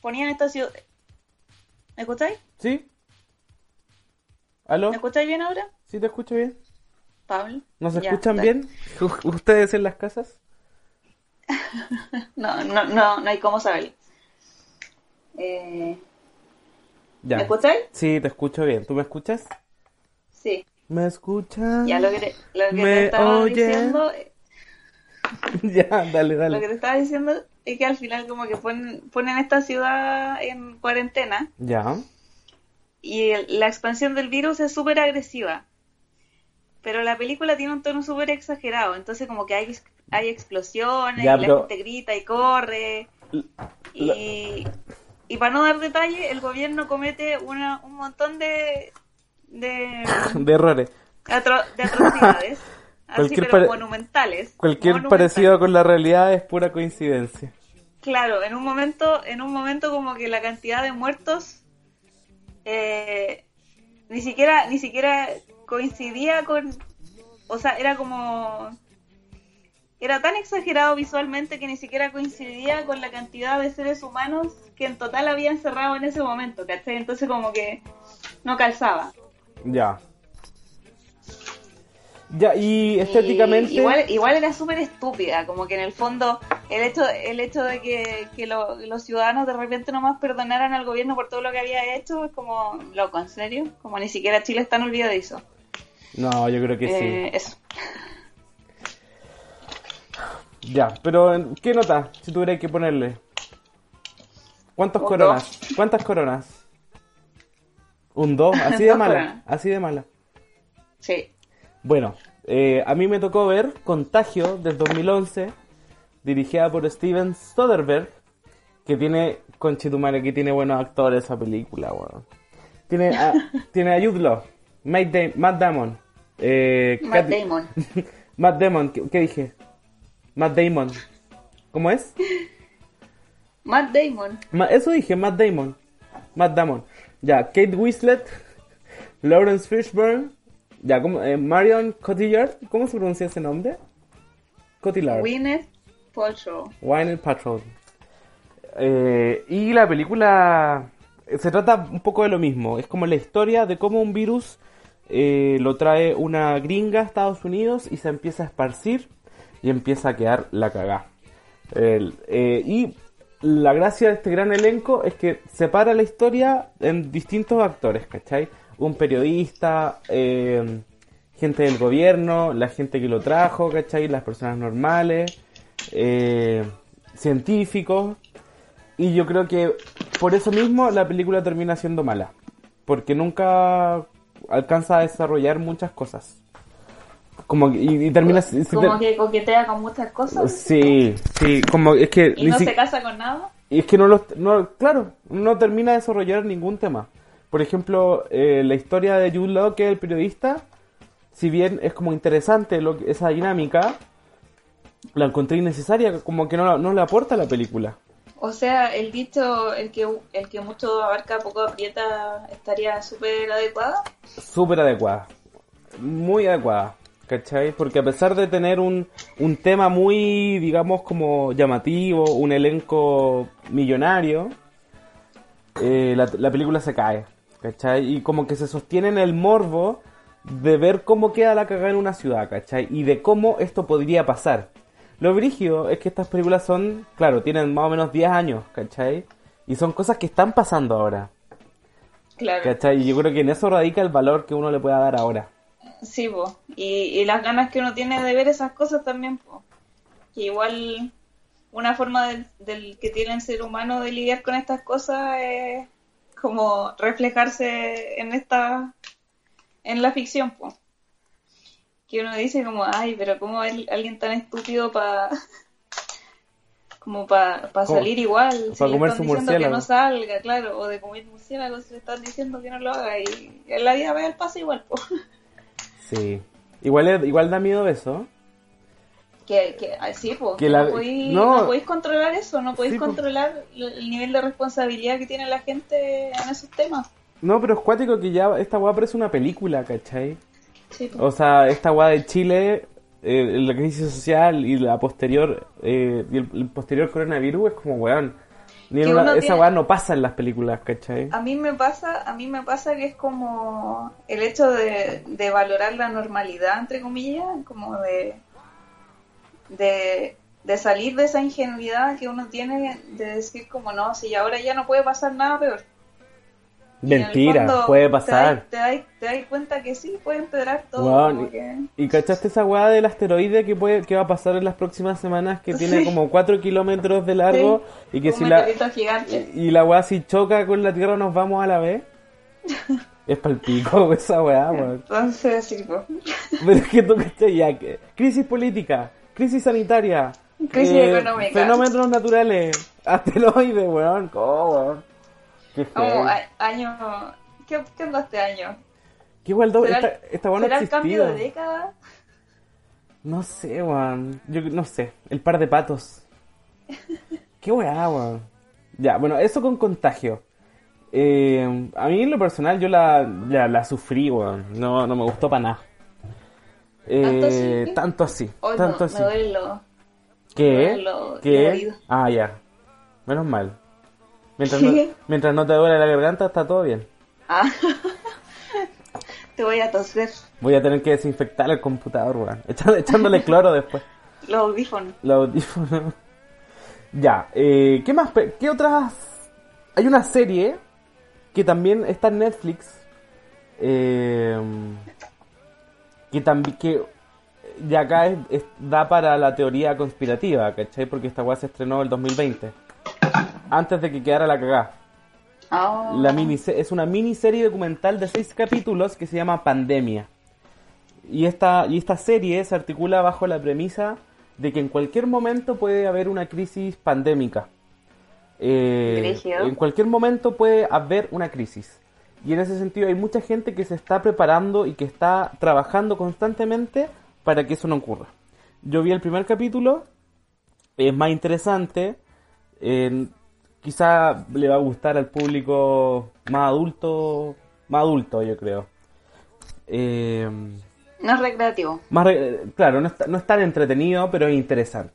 ponían esta ciudad. ¿Me escucháis? ¿Sí? ¿Aló? ¿Me escucháis bien ahora, ¿Sí te escucho bien? Pablo? ¿Nos Ya, escuchan dale. bien? ¿Ustedes en las casas? No, no, no, no hay cómo saberlo. Eh, Ya. ¿Me escucháis? Sí, te escucho bien. ¿Tú me escuchas? Sí. ¿Me escuchas? Ya lo que te, lo que ¿Me te estaba oye? diciendo, ya, dale, lo dale. que te estaba diciendo es que al final como que ponen, ponen esta ciudad en cuarentena Ya. y el- la expansión del virus es súper agresiva. Pero la película tiene un tono súper exagerado, entonces como que hay, hay explosiones, Ya, y pero- la gente grita y corre. Y, y para no dar detalle, el gobierno comete una, un montón de, de, De errores. atro- de atrocidades, así Cualquier pero monumentales. Cualquier monumentales. parecido con la realidad es pura coincidencia. claro, en un momento, en un momento como que la cantidad de muertos eh, ni siquiera, ni siquiera coincidía con, o sea, era como, era tan exagerado visualmente que ni siquiera coincidía con la cantidad de seres humanos que en total había encerrado en ese momento, ¿cachai? Entonces como que no calzaba. Ya. Ya, y estéticamente. Y igual, igual era súper estúpida, como que en el fondo el hecho, el hecho de que, que lo- los ciudadanos de repente nomás perdonaran al gobierno por todo lo que había hecho es como loco, ¿en serio? Como ni siquiera Chile es tan olvidadizo. No, yo creo que Eh, Eso. sí. Ya, pero ¿qué nota si tuviera que ponerle? ¿Cuántos coronas? ¿Cuántas coronas? Un 2, así de mala. coronas. Así de mala. Sí. Bueno, eh, a mí me tocó ver Contagio del 2011, dirigida por Steven Soderbergh, que tiene, conchetumare, que tiene buenos actores esa película, weón. Tiene a, tiene a Jude Law, Matt, Da- Matt Damon, eh, Matt Damon. Matt Damon, ¿qué, qué dije? Matt Damon. ¿Cómo es? Matt Damon. Ma- eso dije, Matt Damon. Matt Damon. Ya, Kate Winslet, Lawrence Fishburne, ya, ¿cómo? Eh, Marion Cotillard, ¿cómo se pronuncia ese nombre? Cotillard. Gwyneth Paltrow. Wine Patrol. Eh, y la película eh, se trata un poco de lo mismo. Es como la historia de cómo un virus eh, lo trae una gringa a Estados Unidos y se empieza a esparcir y empieza a quedar la cagá. Eh, y la gracia de este gran elenco es que separa la historia en distintos actores, ¿cachai? Un periodista, eh, gente del gobierno, la gente que lo trajo, ¿cachai? Las personas normales, eh, científicos. Y yo creo que por eso mismo la película termina siendo mala. Porque nunca alcanza a desarrollar muchas cosas. Como que- y, y termina... Como que coquetea con muchas cosas. Sí, sí, como es que... Y no si- se casa con nada. y es que no los, no, claro, no termina de desarrollar ningún tema. Por ejemplo, eh, la historia de Jude Law, que es el periodista, si bien es como interesante lo que- esa dinámica, la encontré innecesaria, como que no, la- no le aporta a la película. O sea, el dicho, el que, el que mucho abarca, poco aprieta, estaría súper adecuada. Súper adecuada, muy adecuada, ¿cachai? Porque a pesar de tener un, un tema muy, digamos, como llamativo, un elenco millonario, eh, la, la película se cae, ¿cachai? Y como que se sostiene en el morbo de ver cómo queda la cagada en una ciudad, ¿cachai? Y de cómo esto podría pasar. Lo brígido es que estas películas son, claro, tienen más o menos 10 años, ¿cachai? Y son cosas que están pasando ahora, Claro. ¿cachai? Y yo creo que en eso radica el valor que uno le pueda dar ahora. Sí, po. Y, y las ganas que uno tiene de ver esas cosas también, po. Que igual una forma del, del que tiene el ser humano de lidiar con estas cosas es como reflejarse en esta en la ficción, po. Que uno dice como, ay, pero ¿cómo es alguien tan estúpido para como para ¿Cómo? salir igual? Si Pa le comer están su diciendo que murciélago. no salga, claro, o de comer murciélagos le están diciendo que no lo haga y en la vida real pasa igual, po. Sí. Igual, igual da miedo eso. Que, que ah, sí, po, Que la- no, podéis, no. no podéis controlar eso, no podéis Sí, controlar el el nivel de responsabilidad que tiene la gente en esos temas. No, pero es cuático que ya esta weá parece una película, ¿cachai? Sí. O sea, esta weá de Chile, eh, la crisis social y la posterior, eh, y el, el posterior coronavirus es como weón. Ni en Que una- uno esa tiene- weá no pasa en las películas, ¿cachai? A mí me pasa, a mí me pasa que es como el hecho de, de valorar la normalidad, entre comillas, como de, de, de salir de esa ingenuidad que uno tiene de decir como no, si ahora ya no puede pasar nada peor. Mentira, fondo puede te pasar. das- Te das, te das cuenta que sí, puede empeorar todo. Como que- ¿Y cachaste esa weá del asteroide que puede que va a pasar en las próximas semanas que tiene Sí. como 4 kilómetros de largo y que un si la gigante. y, y la weá si choca con la Tierra nos vamos a la vez? es palpico esa weá, weón. Entonces, sí, po. Pero es que tú cachai ya que crisis política, crisis sanitaria, eh, Crisis económica. fenómenos naturales, asteroides, weón, ¿cómo, weón? Qué a- año. ¿Qué, qué onda este año? Qué igual ¿Será, esta, esta weá no será el cambio de década? No sé, weón. Yo no sé. El par de patos. Qué weá, weón. Ya, bueno, eso con contagio. Eh, a mí en lo personal yo la, la, la sufrí, weón. No, no me gustó para nada. ¿Tanto Eh, así? tanto así. Hoy tanto no, así. me duele lo- ¿Qué? me duele lo- ¿Qué? Ah, ya. Menos mal. Mientras no, mientras no te duele la garganta, está todo bien. Ah. Te voy a toser Voy a tener que desinfectar el computador, weón. Echándole cloro después. los audífonos. Los audífonos. Ya, eh, ¿qué más? ¿Qué otras? Hay una serie que también está en Netflix. eh, que también que ya acá es- es- da para la teoría conspirativa, ¿cachai? Porque esta weá se estrenó el 2020. Antes de que quedara la cagá. Ah. La es una miniserie documental de seis capítulos que se llama Pandemia. Y esta, y esta serie se articula bajo la premisa de que en cualquier momento puede haber una crisis pandémica. Eh, en cualquier momento puede haber una crisis. Y en ese sentido hay mucha gente que se está preparando y que está trabajando constantemente para que eso no ocurra. Yo vi el primer capítulo, es más interesante, eh, quizá le va a gustar al público más adulto, más adulto yo creo. Eh, No es recreativo. más re- claro, no, está- no es tan entretenido, pero es interesante.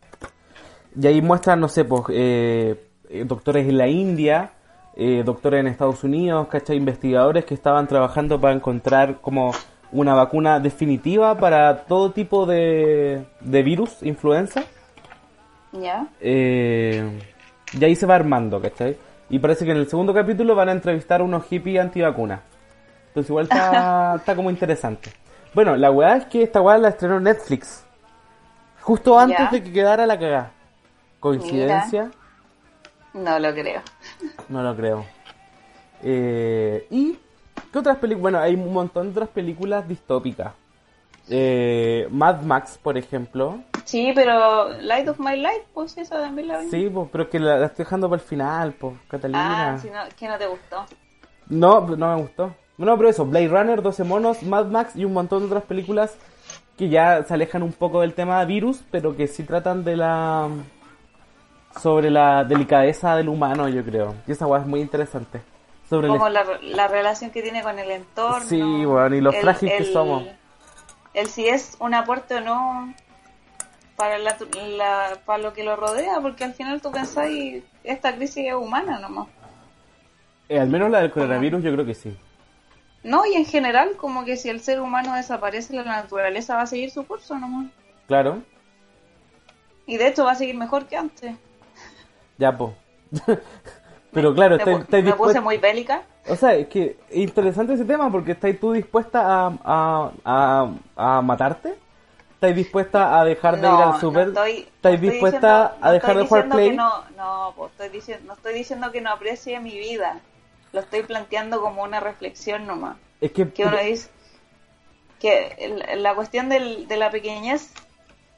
Y ahí muestran, no sé, pues, eh, eh, doctores en la India, eh, doctores en Estados Unidos, ¿cachai? Investigadores que estaban trabajando para encontrar como una vacuna definitiva para todo tipo de, de virus, influenza. ¿Ya? Eh, y ahí se va armando, ¿cachai? Y parece que en el segundo capítulo van a entrevistar a unos hippies antivacunas. Entonces igual está, está como interesante. Bueno, la weá es que esta weá la estrenó Netflix. Justo antes Ya. de que quedara la cagada. ¿Coincidencia? No lo creo. No lo creo. Eh, ¿Y qué otras películas? Bueno, hay un montón de otras películas distópicas. Eh, Mad Max, por ejemplo. Sí, pero Light of My Life, pues esa también la vi. Sí, pues, pero que la, la estoy dejando para el final, pues, Catalina. Ah, si no, que no te gustó. No, no me gustó. No, pero eso, Blade Runner, 12 monos, Mad Max y un montón de otras películas que ya se alejan un poco del tema de virus, pero que sí tratan de la... sobre la delicadeza del humano, yo creo. Y esa weá es muy interesante. Sobre el Como la, la relación que tiene con el entorno. Sí, bueno, y lo el- frágil que somos. El si es un aporte o no para, la, la- para lo que lo rodea, porque al final tú pensás y esta crisis es humana nomás. Eh, al menos la del coronavirus yo creo que sí. No, y en general, como que si el ser humano desaparece, la naturaleza va a seguir su curso nomás. Claro, Y de hecho va a seguir mejor que antes. ya po. pero claro, me, estáis estáis me puse muy bélica. O sea, es que es interesante ese tema porque estáis tú dispuesta a, a, a, a matarte. ¿Estáis dispuesta a dejar de ir No, al super? no estoy, ¿Estáis no dispuesta diciendo- a dejar de jugar Play? no, no, pues, estoy diciendo, no estoy diciendo que no aprecie mi vida. Lo estoy planteando como una reflexión nomás. Es que, Que uno dice que la cuestión del, de la pequeñez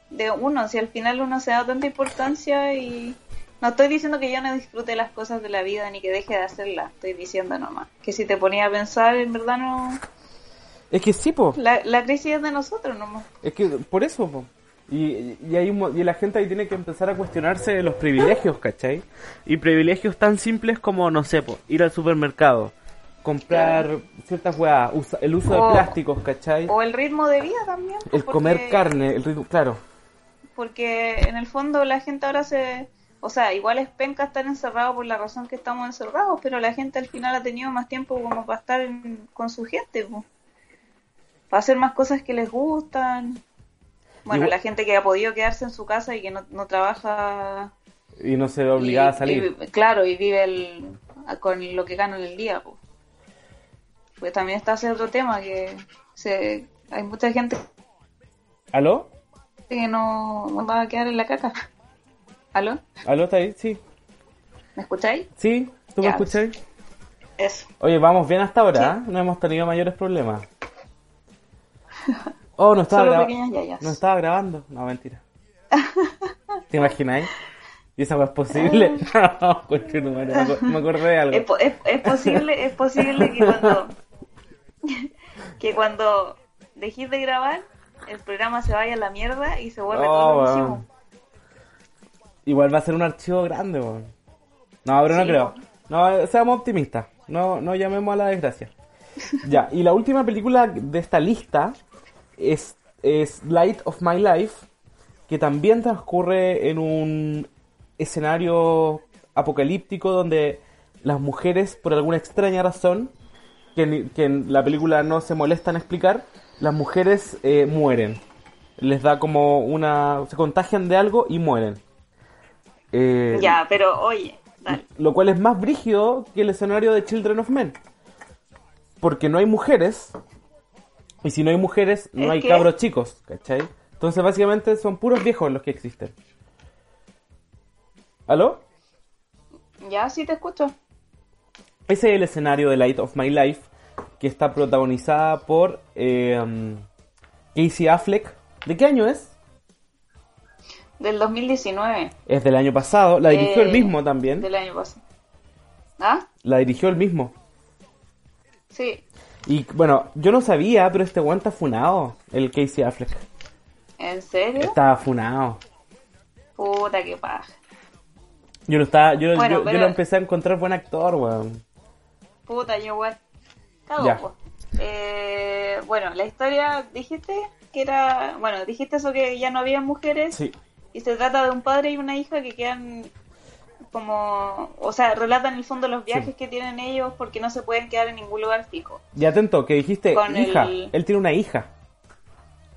de uno, si al final uno se da tanta importancia y no estoy diciendo que yo no disfrute las cosas de la vida ni que deje de hacerlas, estoy diciendo nomás que si te ponía a pensar, en verdad no, es que sí, po. la, la crisis es de nosotros nomás. Es que por eso, po. Y, y, hay un y la gente ahí tiene que empezar a cuestionarse los privilegios, ¿cachai? Y privilegios tan simples como, no sé, po, ir al supermercado, comprar ciertas weas, usa- el uso O- de plásticos, ¿cachai? O el ritmo de vida también. pues, el comer carne, el ritmo, claro. porque en el fondo la gente ahora se... O sea, igual es penca estar encerrado por la razón que estamos encerrados, pero la gente al final ha tenido más tiempo como para estar en- con su gente, po. Para hacer más cosas que les gustan. Bueno, la gente que ha podido quedarse en su casa y que no, no trabaja... Y no se ve obligada y- a salir. y- claro, y vive el, con lo que gana en el día. po. Pues también está ese otro tema que se, hay mucha gente ¿Aló? que no no va a quedar en la caca. ¿Aló? ¿Aló está ahí? Sí. ¿Me escucháis? ¿Sí? ¿Tú me Ya. escuchas? Eso. Oye, vamos bien hasta ahora, ¿eh? No hemos tenido mayores problemas. Oh, no estaba, Solo pequeñas yayas. no estaba grabando. No, mentira. ¿Te imagináis? ¿Y esa es posible? No, me aco- me acordé de algo. Es, po- es, es posible, es posible que cuando que cuando dejéis de grabar el programa se vaya a la mierda y se vuelve Oh, todo que weón. hicimos. Igual va a ser un archivo grande, weón. No, pero no creo. No, seamos optimistas. No, no llamemos a la desgracia. ya, y la última película de esta lista es, es Light of My Life, que también transcurre en un escenario apocalíptico donde las mujeres, por alguna extraña razón, que, que en la película no se molesta en explicar, las mujeres eh, mueren. Les da como una... se contagian de algo y mueren. Eh, Ya, pero oye, dale. lo cual es más brígido que el escenario de Children of Men. Porque no hay mujeres. Y si no hay mujeres, no Es hay que- cabros chicos, ¿cachai? Entonces básicamente son puros viejos los que existen. ¿Aló? Ya, sí te escucho. Ese es el escenario de Light of My Life, que está protagonizada por eh, um, Casey Affleck. ¿De qué año es? Del 2019. Es del año pasado. La dirigió Eh, él mismo también. Del año pasado. ¿Ah? La dirigió él mismo. Sí. Y bueno, yo no sabía, pero este weón está funado, el Casey Affleck. ¿En serio? Estaba funado. Puta que paja. Yo lo estaba, yo, Bueno, yo, yo pero- lo empecé a encontrar buen actor, weón. Puta, yo igual. Cago. Eh, bueno, la historia, dijiste que era. Bueno, dijiste eso que ya no había mujeres. Sí. Y se trata de un padre y una hija que quedan como. O sea, relatan en el fondo los viajes Sí. que tienen ellos porque no se pueden quedar en ningún lugar fijo. Y atento, que dijiste Con hija. el- Él tiene una hija.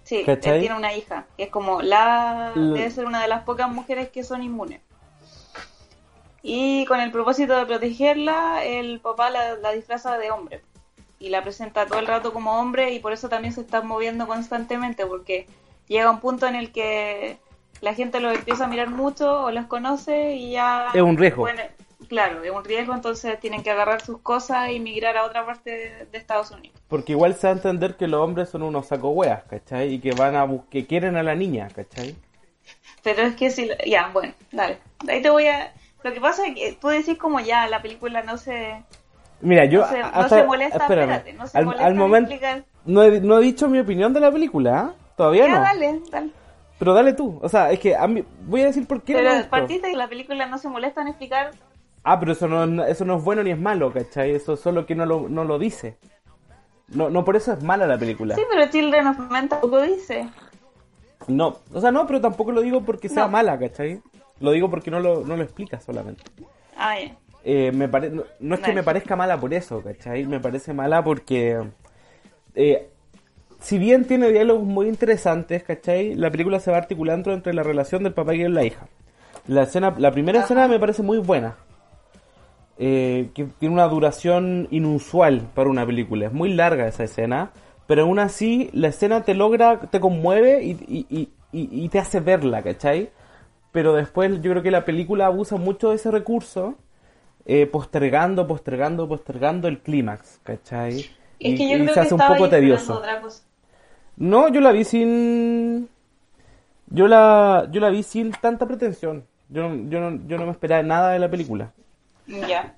Sí, ¿Cachai? él tiene una hija, que es como la... L- Debe ser una de las pocas mujeres que son inmunes. Y con el propósito de protegerla, el papá la, la disfraza de hombre. Y la presenta todo el rato como hombre y por eso también se está moviendo constantemente, porque llega un punto en el que la gente los empieza a mirar mucho o los conoce y ya... Es un riesgo. Bueno, claro, es un riesgo, entonces tienen que agarrar sus cosas y migrar a otra parte de, de Estados Unidos. Porque igual se va a entender que los hombres son unos saco weas, ¿cachai? Y que van a que quieren a la niña, ¿cachai? Pero es que si... Ya, bueno, dale. Ahí te voy a... Lo que pasa es que tú decís como ya, la película no se... Mira, yo No se, no hasta- se molesta, espérame, espérate, no se al, molesta al en momento no he, no he dicho mi opinión de la película, ¿ah? Todavía Ya, no. dale, dale. Pero dale tú. O sea, es que a mí voy a decir por qué no Pero gustó. partiste que la película no se molesta en explicar... Ah, pero eso no, eso no es bueno ni es malo, ¿cachai? Eso solo que no lo, no lo dice. No, no por eso es mala la película. Sí, pero Children of Men tampoco dice. No, o sea, no, pero tampoco lo digo porque sea No. mala, ¿cachai? Lo digo porque no lo, no lo explica solamente. Ah, ya. Eh, me pare- no, no es que me parezca mala por eso, ¿cachai? Me parece mala porque... eh, si bien tiene diálogos muy interesantes, ¿cachai? La película se va articulando entre la relación del papá y la hija. La, escena, la primera Ajá. escena me parece muy buena. Eh, que tiene una duración inusual para una película. Es muy larga esa escena, pero aún así la escena te logra, te conmueve y, y- y- y- y te hace verla, ¿cachai? Pero después yo creo que la película abusa mucho de ese recurso, eh, postergando, postergando, postergando el clímax, ¿cachai? Es Y, que yo creo se que hace un poco tedioso. otra cosa. No, yo la vi sin. Yo la, yo la vi sin tanta pretensión. Yo, no- yo, no, yo no me esperaba nada de la película. Ya.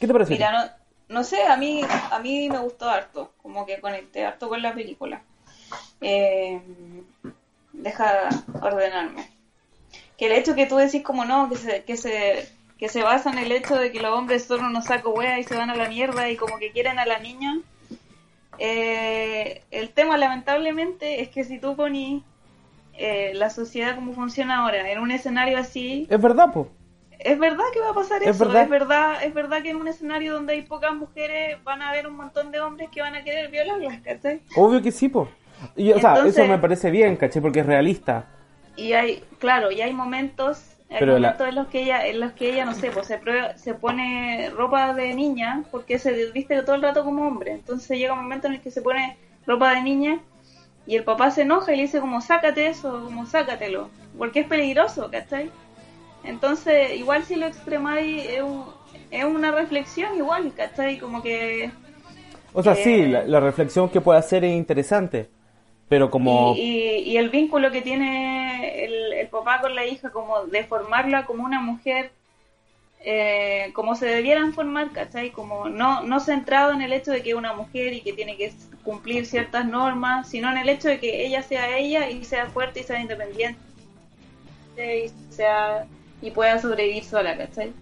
¿Qué te pareció? Mira, no, no sé, a mí, a mí me gustó harto, como que conecté harto con la película. Eh, deja ordenarme. Que el hecho que tú decís como no, que se, que se, que se basa en el hecho de que los hombres son unos saco wea y se van a la mierda y como que quieren a la niña. Eh, el tema lamentablemente es que si tú ponís eh, la sociedad como funciona ahora en un escenario así, Es verdad, po. es verdad que va a pasar Es eso. verdad. Es verdad, es verdad que en un escenario donde hay pocas mujeres van a haber un montón de hombres que van a querer violarlas, ¿cachai? Obvio que sí, po. Y, o sea, Entonces- eso me parece bien, ¿cachai? Porque es realista. Y hay, claro, y hay momentos, hay Pero la- en los que ella, en los que ella, no sé, pues se prueba, se pone ropa de niña porque se viste todo el rato como hombre. Entonces llega un momento en el que se pone ropa de niña y el papá se enoja y le dice como sácate eso, como sácatelo, porque es peligroso, ¿cachai? Entonces, igual si lo extremáis es, un- es una reflexión igual, ¿cachai? Como que O sea, Eh, sí, la, la reflexión que puede hacer es interesante. Pero como. Y, y- y el vínculo que tiene el, el papá con la hija, como de formarla como una mujer, eh, como se debieran formar, ¿cachai? Como no, no centrado en el hecho de que es una mujer y que tiene que cumplir ciertas normas, sino en el hecho de que ella sea ella y sea fuerte y sea independiente y sea y pueda sobrevivir sola, ¿cachai?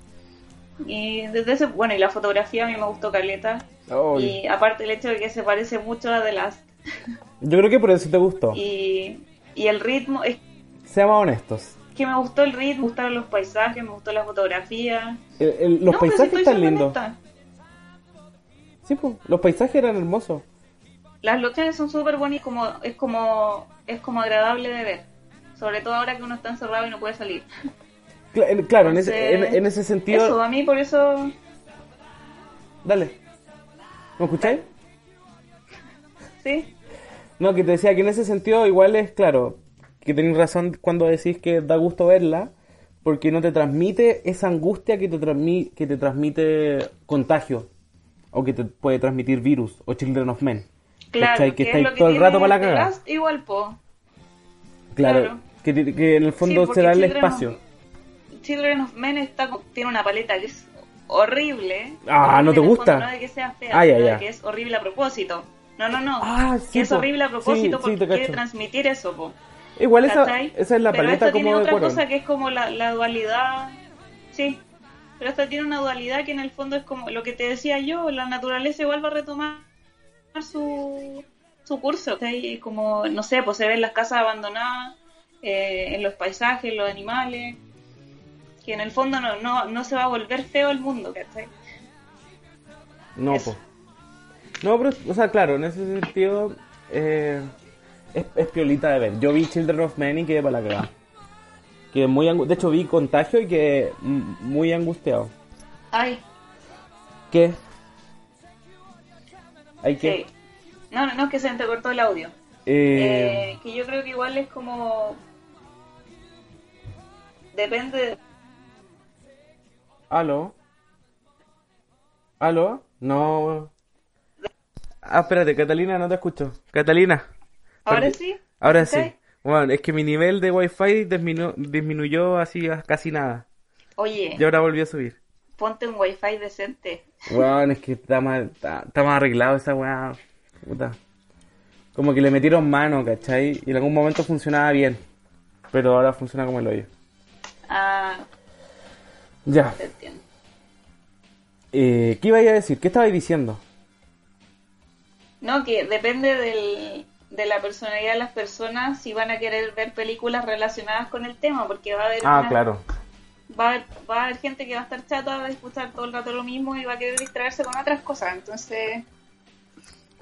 Y desde ese, bueno, y la fotografía a mí me gustó Caleta. Oh, Y aparte el hecho de que se parece mucho a The Last. Yo creo que por eso te gustó. Y, y el ritmo, es Seamos honestos. que me gustó el ritmo, me gustaron los paisajes, me gustó la fotografía. El- el- los No, si paisajes estoy están lindos. Sí, pues, los paisajes eran hermosos. Las locaciones son súper bonitas, como, es como es como agradable de ver. Sobre todo ahora que uno está encerrado y no puede salir. Cla- en- Claro, en ese, Entonces, en, en ese sentido... Eso, a mí por eso... Dale. ¿Me escucháis? Sí, No, que te decía que en ese sentido igual es claro, que tenéis razón cuando decís que da gusto verla, porque no te transmite esa angustia que te, transmi- que te transmite contagio, o que te puede transmitir virus, o Children of Men. claro. ¿Cachai? Que es estáis que todo el rato para la The cagada. Igual, po. Claro, claro. Que, que en el fondo Sí, se da el Children espacio. of- Children of Men está, tiene una paleta que es horrible. Ah, ¿no te gusta? fondo, no de que sea fea, Ah, ya, de que es horrible a propósito. No, no, no. Ah, sí, que es po. horrible a propósito Sí, sí, porque quiere transmitir eso, po. Igual esa, esa es la Pero paleta esta tiene como de otra Cuarón. cosa que es como la, la dualidad. Sí. Pero esta tiene una dualidad que en el fondo es como lo que te decía yo, la naturaleza igual va a retomar su, su curso. ¿cachai? Como, no sé, pues se ven las casas abandonadas, eh, en los paisajes, los animales. Que en el fondo no, no, no se va a volver feo el mundo, ¿cachai? No, Eso. No, pero, o sea, claro, en ese sentido eh, es, es piolita de ver. Yo vi Children of Men y quedé para la cagada. Que muy angu- de hecho vi Contagio y quedé muy angustiado. Ay, ¿Qué? ¿Hay que? sí. No, no, no, es que se entrecortó el audio. Eh, Eh, que yo creo que igual es como... Depende de ¿Aló? ¿Aló? No. Ah, espérate, Catalina, no te escucho. Catalina. ¿Ahora Perdí- sí? Ahora sí. Bueno, es que mi nivel de wifi disminu- disminuyó así a casi nada. Oye, Y ahora volvió a subir. ponte un wifi decente. Weón, es que está más, está, está más arreglado esa weá. Puta. Como que le metieron mano, ¿cachai? Y en algún momento funcionaba bien. Pero ahora funciona como el hoyo. Ah, Ya. te entiendo. Eh, ¿Qué iba a decir? ¿Qué estabais diciendo? No, que depende del, de la personalidad de las personas si van a querer ver películas relacionadas con el tema, porque va a haber, Ah, una- claro. va a haber, va a haber gente que va a estar chata de escuchar todo el rato lo mismo y va a querer distraerse con otras cosas. Entonces,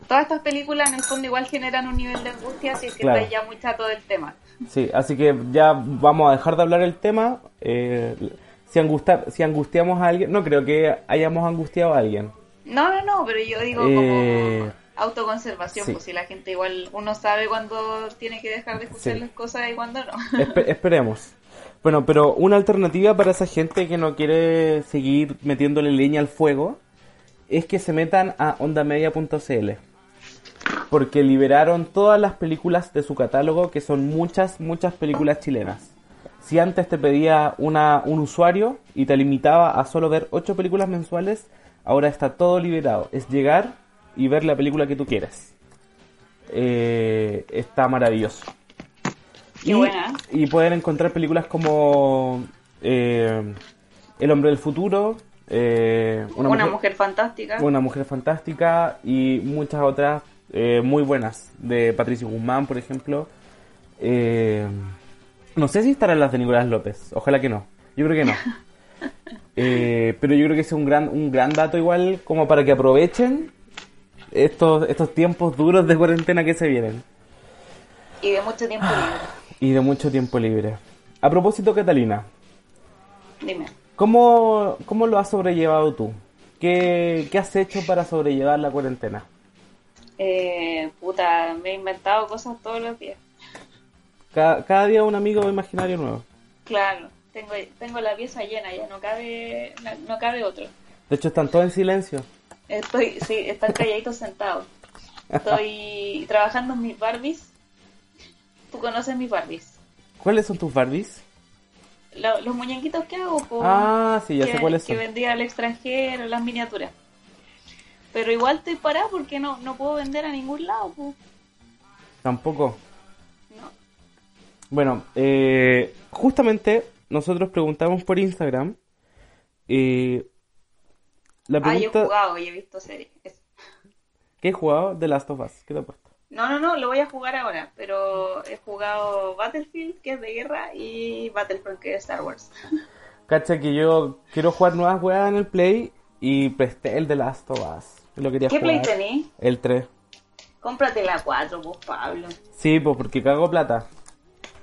todas estas películas en el fondo igual generan un nivel de angustia si es que Claro. ya muy chato del tema. Sí, así que ya vamos a dejar de hablar el tema. Eh, si, angustar, si angustiamos a alguien, no creo que hayamos angustiado a alguien. No, no, no, pero yo digo Eh, como autoconservación, sí. pues si la gente igual, uno sabe cuándo tiene que dejar de escuchar Sí. las cosas y cuándo no. Espe- esperemos. Bueno, pero una alternativa para esa gente que no quiere seguir metiéndole leña al fuego es que se metan a ondamedia.cl. Porque liberaron todas las películas de su catálogo, que son muchas, muchas películas chilenas. Si antes te pedía una, un usuario y te limitaba a solo ver 8 películas mensuales, ahora está todo liberado. Es llegar y ver la película que tú quieras. Eh, está maravilloso. Qué y, buena. y pueden encontrar películas como eh, El hombre del futuro, eh, Una, mujer, fantástica. una mujer fantástica y muchas otras eh, muy buenas de Patricio Guzmán, por ejemplo. Eh, no sé si estarán las de Nicolás López, ojalá que no. Yo creo que no. Pero yo creo que es un gran un gran dato igual como para que aprovechen estos estos tiempos duros de cuarentena que se vienen Y de mucho tiempo libre. y de mucho tiempo libre. A propósito, Catalina, Dime. ¿cómo, cómo lo has sobrellevado tú? ¿Qué, qué has hecho para sobrellevar la cuarentena? Eh, puta, me he inventado cosas todos los días. Cada, cada día un amigo imaginario nuevo. Claro, tengo, tengo la pieza llena, ya no cabe, no cabe otro. De hecho, están todos en silencio. Estoy, sí, están calladitos sentados. Estoy trabajando en mis Barbies. ¿Tú conoces mis Barbies? ¿Cuáles son tus Barbies? Lo- los muñequitos que hago, po, Ah, sí, ya que, sé cuáles que son. vendía al extranjero, las miniaturas. Pero igual estoy parada porque no, no puedo vender a ningún lado, po. Tampoco. No. Bueno, eh, justamente nosotros preguntamos por Instagram. eh, la Ah, yo he jugado y he visto series. Es- ¿Qué he jugado? The Last of Us. ¿Qué te he puesto? No, no, no, lo voy a jugar ahora, pero he jugado Battlefield, que es de guerra, y Battlefront, que es Star Wars. Cacha que yo quiero jugar nuevas weas en el Play y presté el The Last of Us. Lo quería ¿Qué play tenés? El 3. Cómprate la 4, pues, Pablo. Sí, pues porque cago plata.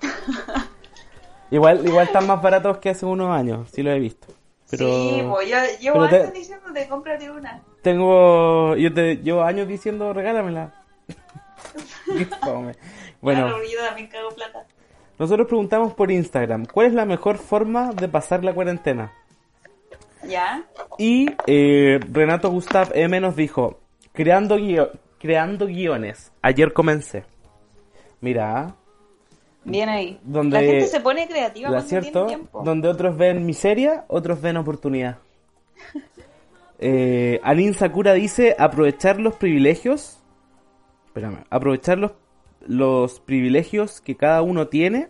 igual, igual están más baratos que hace unos años, sí lo he visto. Pero Sí, pues yo llevo pero te- años diciéndote, cómprate una. tengo, yo te llevo años diciendo regálamela. Bueno, Claro, yo también cago plata. nosotros preguntamos por Instagram, ¿cuál es la mejor forma de pasar la cuarentena? ¿Ya? Y eh, Renato Gustav M nos dijo, creando, guio- creando guiones, ayer comencé. Mira, Bien ahí. Donde- La gente se pone creativa ¿lo cuando cierto? tiene tiempo. Donde otros ven miseria, otros ven oportunidad. Eh, Anin Sakura dice aprovechar los privilegios. Espérame, aprovechar los, los privilegios que cada uno tiene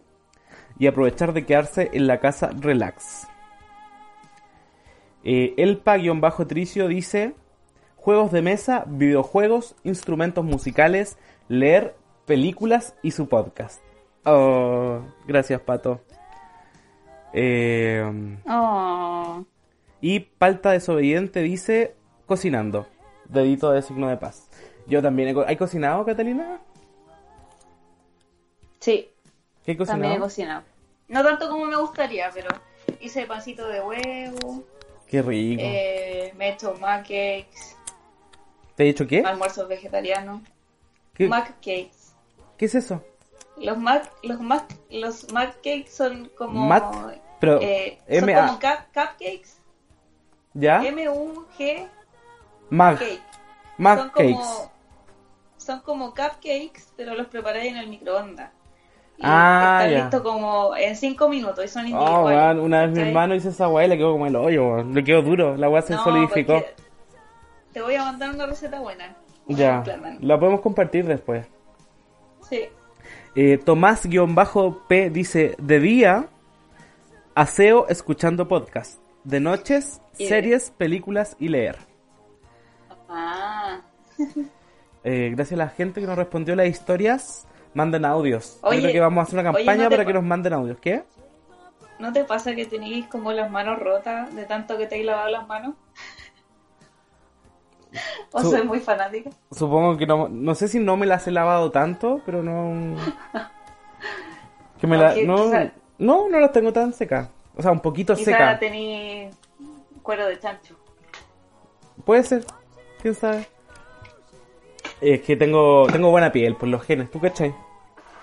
y aprovechar de quedarse en la casa relax. Eh, Elpa-Tricio dice juegos de mesa, videojuegos, instrumentos musicales, leer películas y su podcast. Oh, gracias Pato. Eh, Oh. y Palta Desobediente dice cocinando. Dedito de signo de paz. Yo también he co- ¿Hay cocinado, Catalina? Sí, ¿Qué hay también he cocinado? cocinado. No tanto como me gustaría, pero hice pancito de huevo, Qué rico. eh, me he hecho mac cakes, ¿Te he dicho qué? almuerzos vegetarianos, ¿Qué, mac cakes. qué es eso? Los mac, los mac, los mac cakes son como, Mac, pero eh, son M-A. como cup- cupcakes, ¿Ya? M U G Mag. cake. Mag son cakes. como son como cupcakes, pero los preparé en el microondas. Y Ah, están ya. listos como en 5 minutos y son Oh, individuales. weón, una vez mi hermano hizo esa weá y le quedó como el hoyo, weón. Le quedó duro, la weá se No, solidificó. Te voy a mandar una receta buena. Ya, la podemos compartir después. Sí. Eh, Tomás-P dice, de día, aseo escuchando podcast. De noches, Y series, películas y leer. Ah. Eh, gracias a la gente que nos respondió las historias, manden audios. Yo Oye, creo que vamos a hacer una oye, campaña ¿no te para que nos manden audios. ¿Qué? ¿No te pasa que tenéis como las manos rotas de tanto que te has lavado las manos? ¿O soy muy fanática? Supongo que no, no sé si no me las he lavado tanto, pero no... Que me No, la, que- no, quizá- no, no las tengo tan secas. O sea, un poquito Quizá seca. tenéis cuero de chancho. Puede ser, quién sabe. Es que tengo, tengo buena piel por los genes, ¿tú cachai?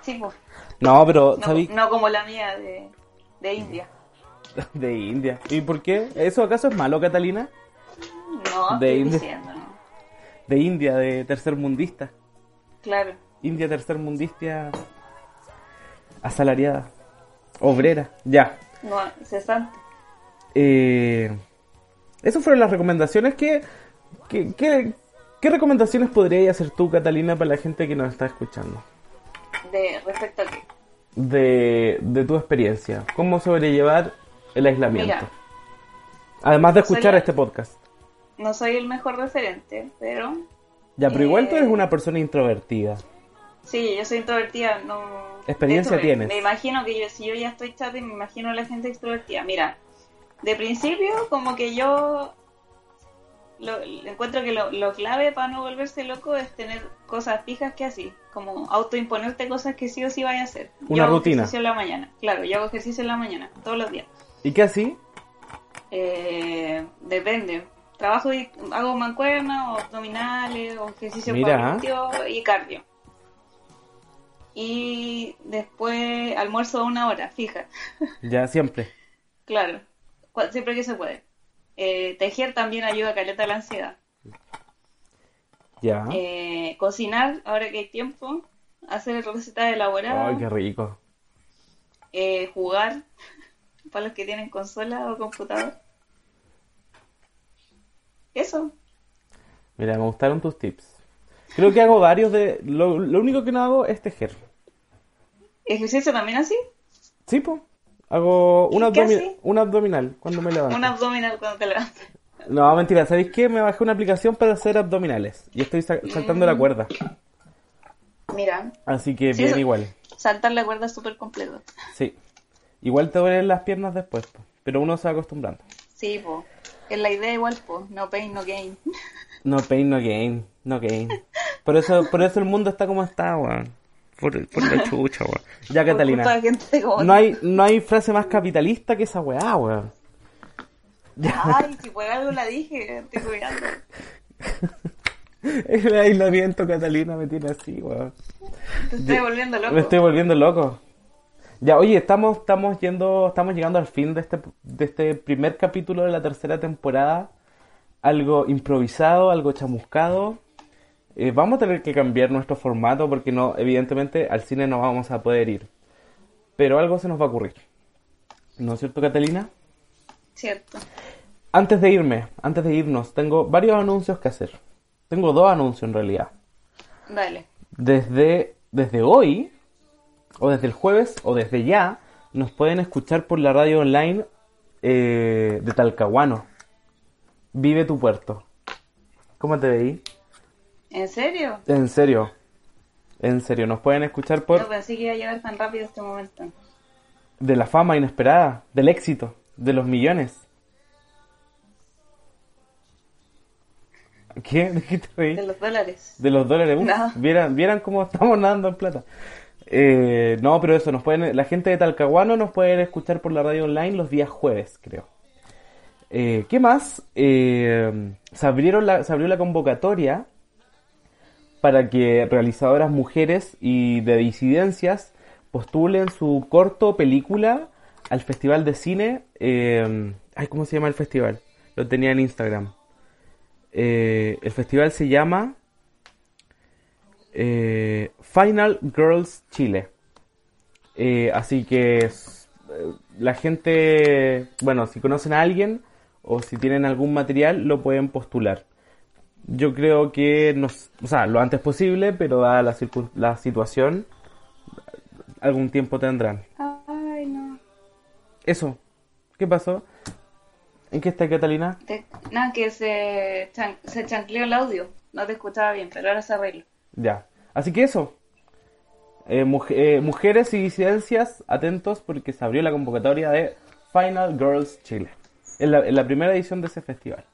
Sí, pues. No, pero, No, ¿sabí? no como la mía de, de India. De India. ¿Y por qué? ¿Eso acaso es malo, Catalina? No, De estoy India. diciendo. De India, de tercermundista. Claro. India tercermundista asalariada. Obrera. Ya. No, cesante. Eh, esas fueron las recomendaciones que... que, que- ¿Qué recomendaciones podrías hacer tú, Catalina, para la gente que nos está escuchando? De respecto a qué. De, de tu experiencia. ¿Cómo sobrellevar el aislamiento? Mira. Además de soy escuchar este podcast. No soy el mejor referente, pero Ya, pero igual tú eres Eh, una persona introvertida. sí, yo soy introvertida, no... Experiencia me- tienes. Me imagino que yo, si yo ya estoy chat, me imagino a la gente extrovertida. Mira, de principio, como que yo lo, encuentro que lo, lo clave para no volverse loco es tener cosas fijas que así, como autoimponerte cosas que sí o sí vaya a hacer. Una yo hago rutina. ejercicio en la mañana, claro, yo hago ejercicio en la mañana, todos los días. ¿Y qué así? Eh, depende. Trabajo y hago mancuerna o abdominales o ejercicio glúteo y cardio. Y después almuerzo una hora, fija. Ya, siempre. Claro, siempre que se puede. Eh, tejer también ayuda a caleta la ansiedad. Ya. Eh, cocinar, ahora que hay tiempo. Hacer recetas elaboradas. Ay, qué rico. eh, jugar, para los que tienen consola o computador. Eso. Mira, me gustaron tus tips. Creo que hago varios de... Lo, lo único que no hago es tejer. ¿Ejercicio también así? Sí, po. Hago un, ¿Qué abdomi- un abdominal cuando me levanto. Un abdominal cuando te levantas. No, mentira, ¿sabéis qué? Me bajé una aplicación para hacer abdominales y estoy sa- saltando la cuerda. Mira, Así que Sí, bien igual. saltar la cuerda es súper completo. Sí. Igual te duelen las piernas después, po, pero uno se va acostumbrando. Sí, po. Es la idea igual, po. No pain, no gain. No pain, no gain, no gain. Por eso, por eso el mundo está como está, weón. Por, por la chucha, weón. Ya, Por Catalina. No hay, no hay frase más capitalista que esa weá, weón. Ay, si por algo la dije, estoy cuidando. El aislamiento, Catalina, me tiene así, weón. Te estoy volviendo loco. Me estoy volviendo loco. Ya, oye, estamos, estamos yendo, estamos llegando al fin de este, de este primer capítulo de la tercera temporada. Algo improvisado, algo chamuscado. Eh, vamos a tener que cambiar nuestro formato porque no, evidentemente al cine no vamos a poder ir. Pero algo se nos va a ocurrir. ¿No es cierto, Catalina? Cierto. Antes de irme, antes de irnos, tengo varios anuncios que hacer. Tengo dos anuncios en realidad. Dale. Desde, desde hoy, o desde el jueves, o desde ya, nos pueden escuchar por la radio online eh, de Talcahuano. Vive tu puerto. ¿Cómo te veí? ¿En serio? En serio. En serio, nos pueden escuchar por No pensé que iba a llegar tan rápido este momento. de la fama inesperada, del éxito, de los millones. ¿Qué? ¿De qué te reí? De los dólares. De los dólares. No. vieran, vieran cómo estamos nadando en plata. Eh, no, pero eso, nos pueden, la gente de Talcahuano nos pueden escuchar por la radio online los días jueves, creo. Eh, ¿Qué más? Eh, se, abrieron la, se abrió la convocatoria para que realizadoras mujeres y de disidencias postulen su corto película al Festival de Cine. eh, ay, ¿cómo se llama el festival? Lo tenía en Instagram. Eh, el festival se llama eh, Final Girls Chile. Eh, así que eh, la gente, bueno, si conocen a alguien o si tienen algún material, lo pueden postular. Yo creo que, nos, o sea, lo antes posible, pero dada la, circun- la situación, algún tiempo tendrán. Ay, no. Eso, ¿qué pasó? ¿En qué está Catalina? Te- Nada, que se, chan- se chancleó el audio. No te escuchaba bien, pero ahora se arregla. Ya. Así que eso. Eh, eh, mujeres y disidencias, atentos porque se abrió la convocatoria de Final Girls Chile. En la, en la primera edición de ese festival.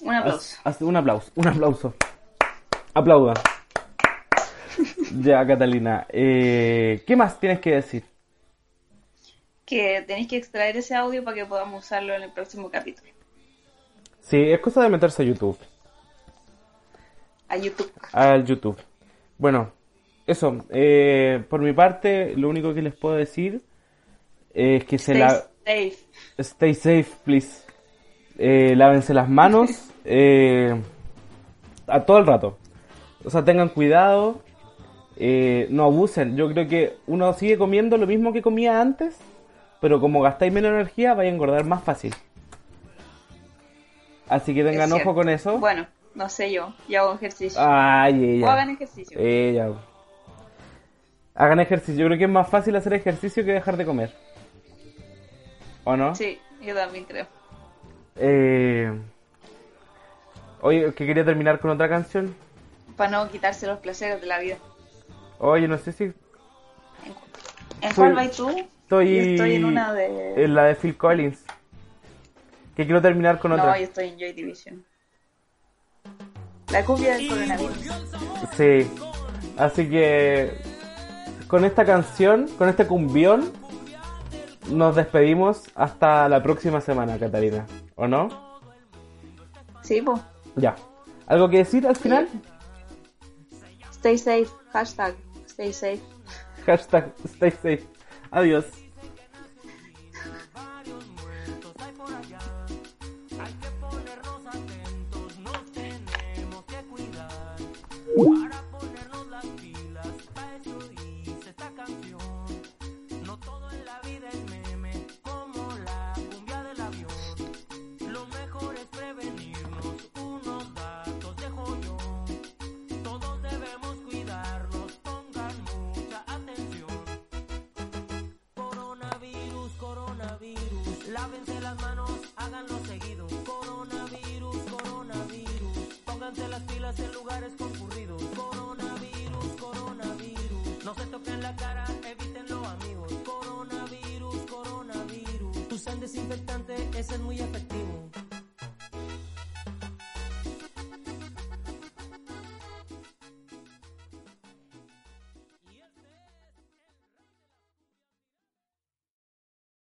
Un aplauso. Haz- haz un aplauso, un aplauso. Aplauda. ya, Catalina. Eh, ¿Qué más tienes que decir? Que tenéis que extraer ese audio para que podamos usarlo en el próximo capítulo. Sí, es cosa de meterse a YouTube. A YouTube. Al YouTube. Bueno, eso. eh, por mi parte, lo único que les puedo decir es que se Stay la... safe. Stay safe, please. Eh, lávense las manos eh, a todo el rato. O sea, tengan cuidado. eh, no abusen. Yo creo que uno sigue comiendo lo mismo que comía antes, pero como gastáis menos energía, vais a engordar más fácil. Así que tengan ojo con eso. Bueno, no sé yo. Yo hago ejercicio. Ay, o ella. hagan ejercicio. Ella. Hagan ejercicio. Yo creo que es más fácil hacer ejercicio que dejar de comer. ¿O no? Sí, yo también creo. Eh... Oye, que quería terminar con otra canción. Para no quitarse los placeres de la vida. Oye, no sé si ¿En, cuál vas tú? estoy, estoy en una de... en la de Phil Collins. Que quiero terminar con No, otra. yo estoy en Joy Division. La cumbia del coronavirus. Sí. Así que con esta canción, con este cumbión, nos despedimos hasta la próxima semana, Catalina. ¿O no? Sí, pues. Ya. ¿Algo que decir al final? Stay safe. Hashtag. Stay safe. Hashtag stay safe. Adiós. Para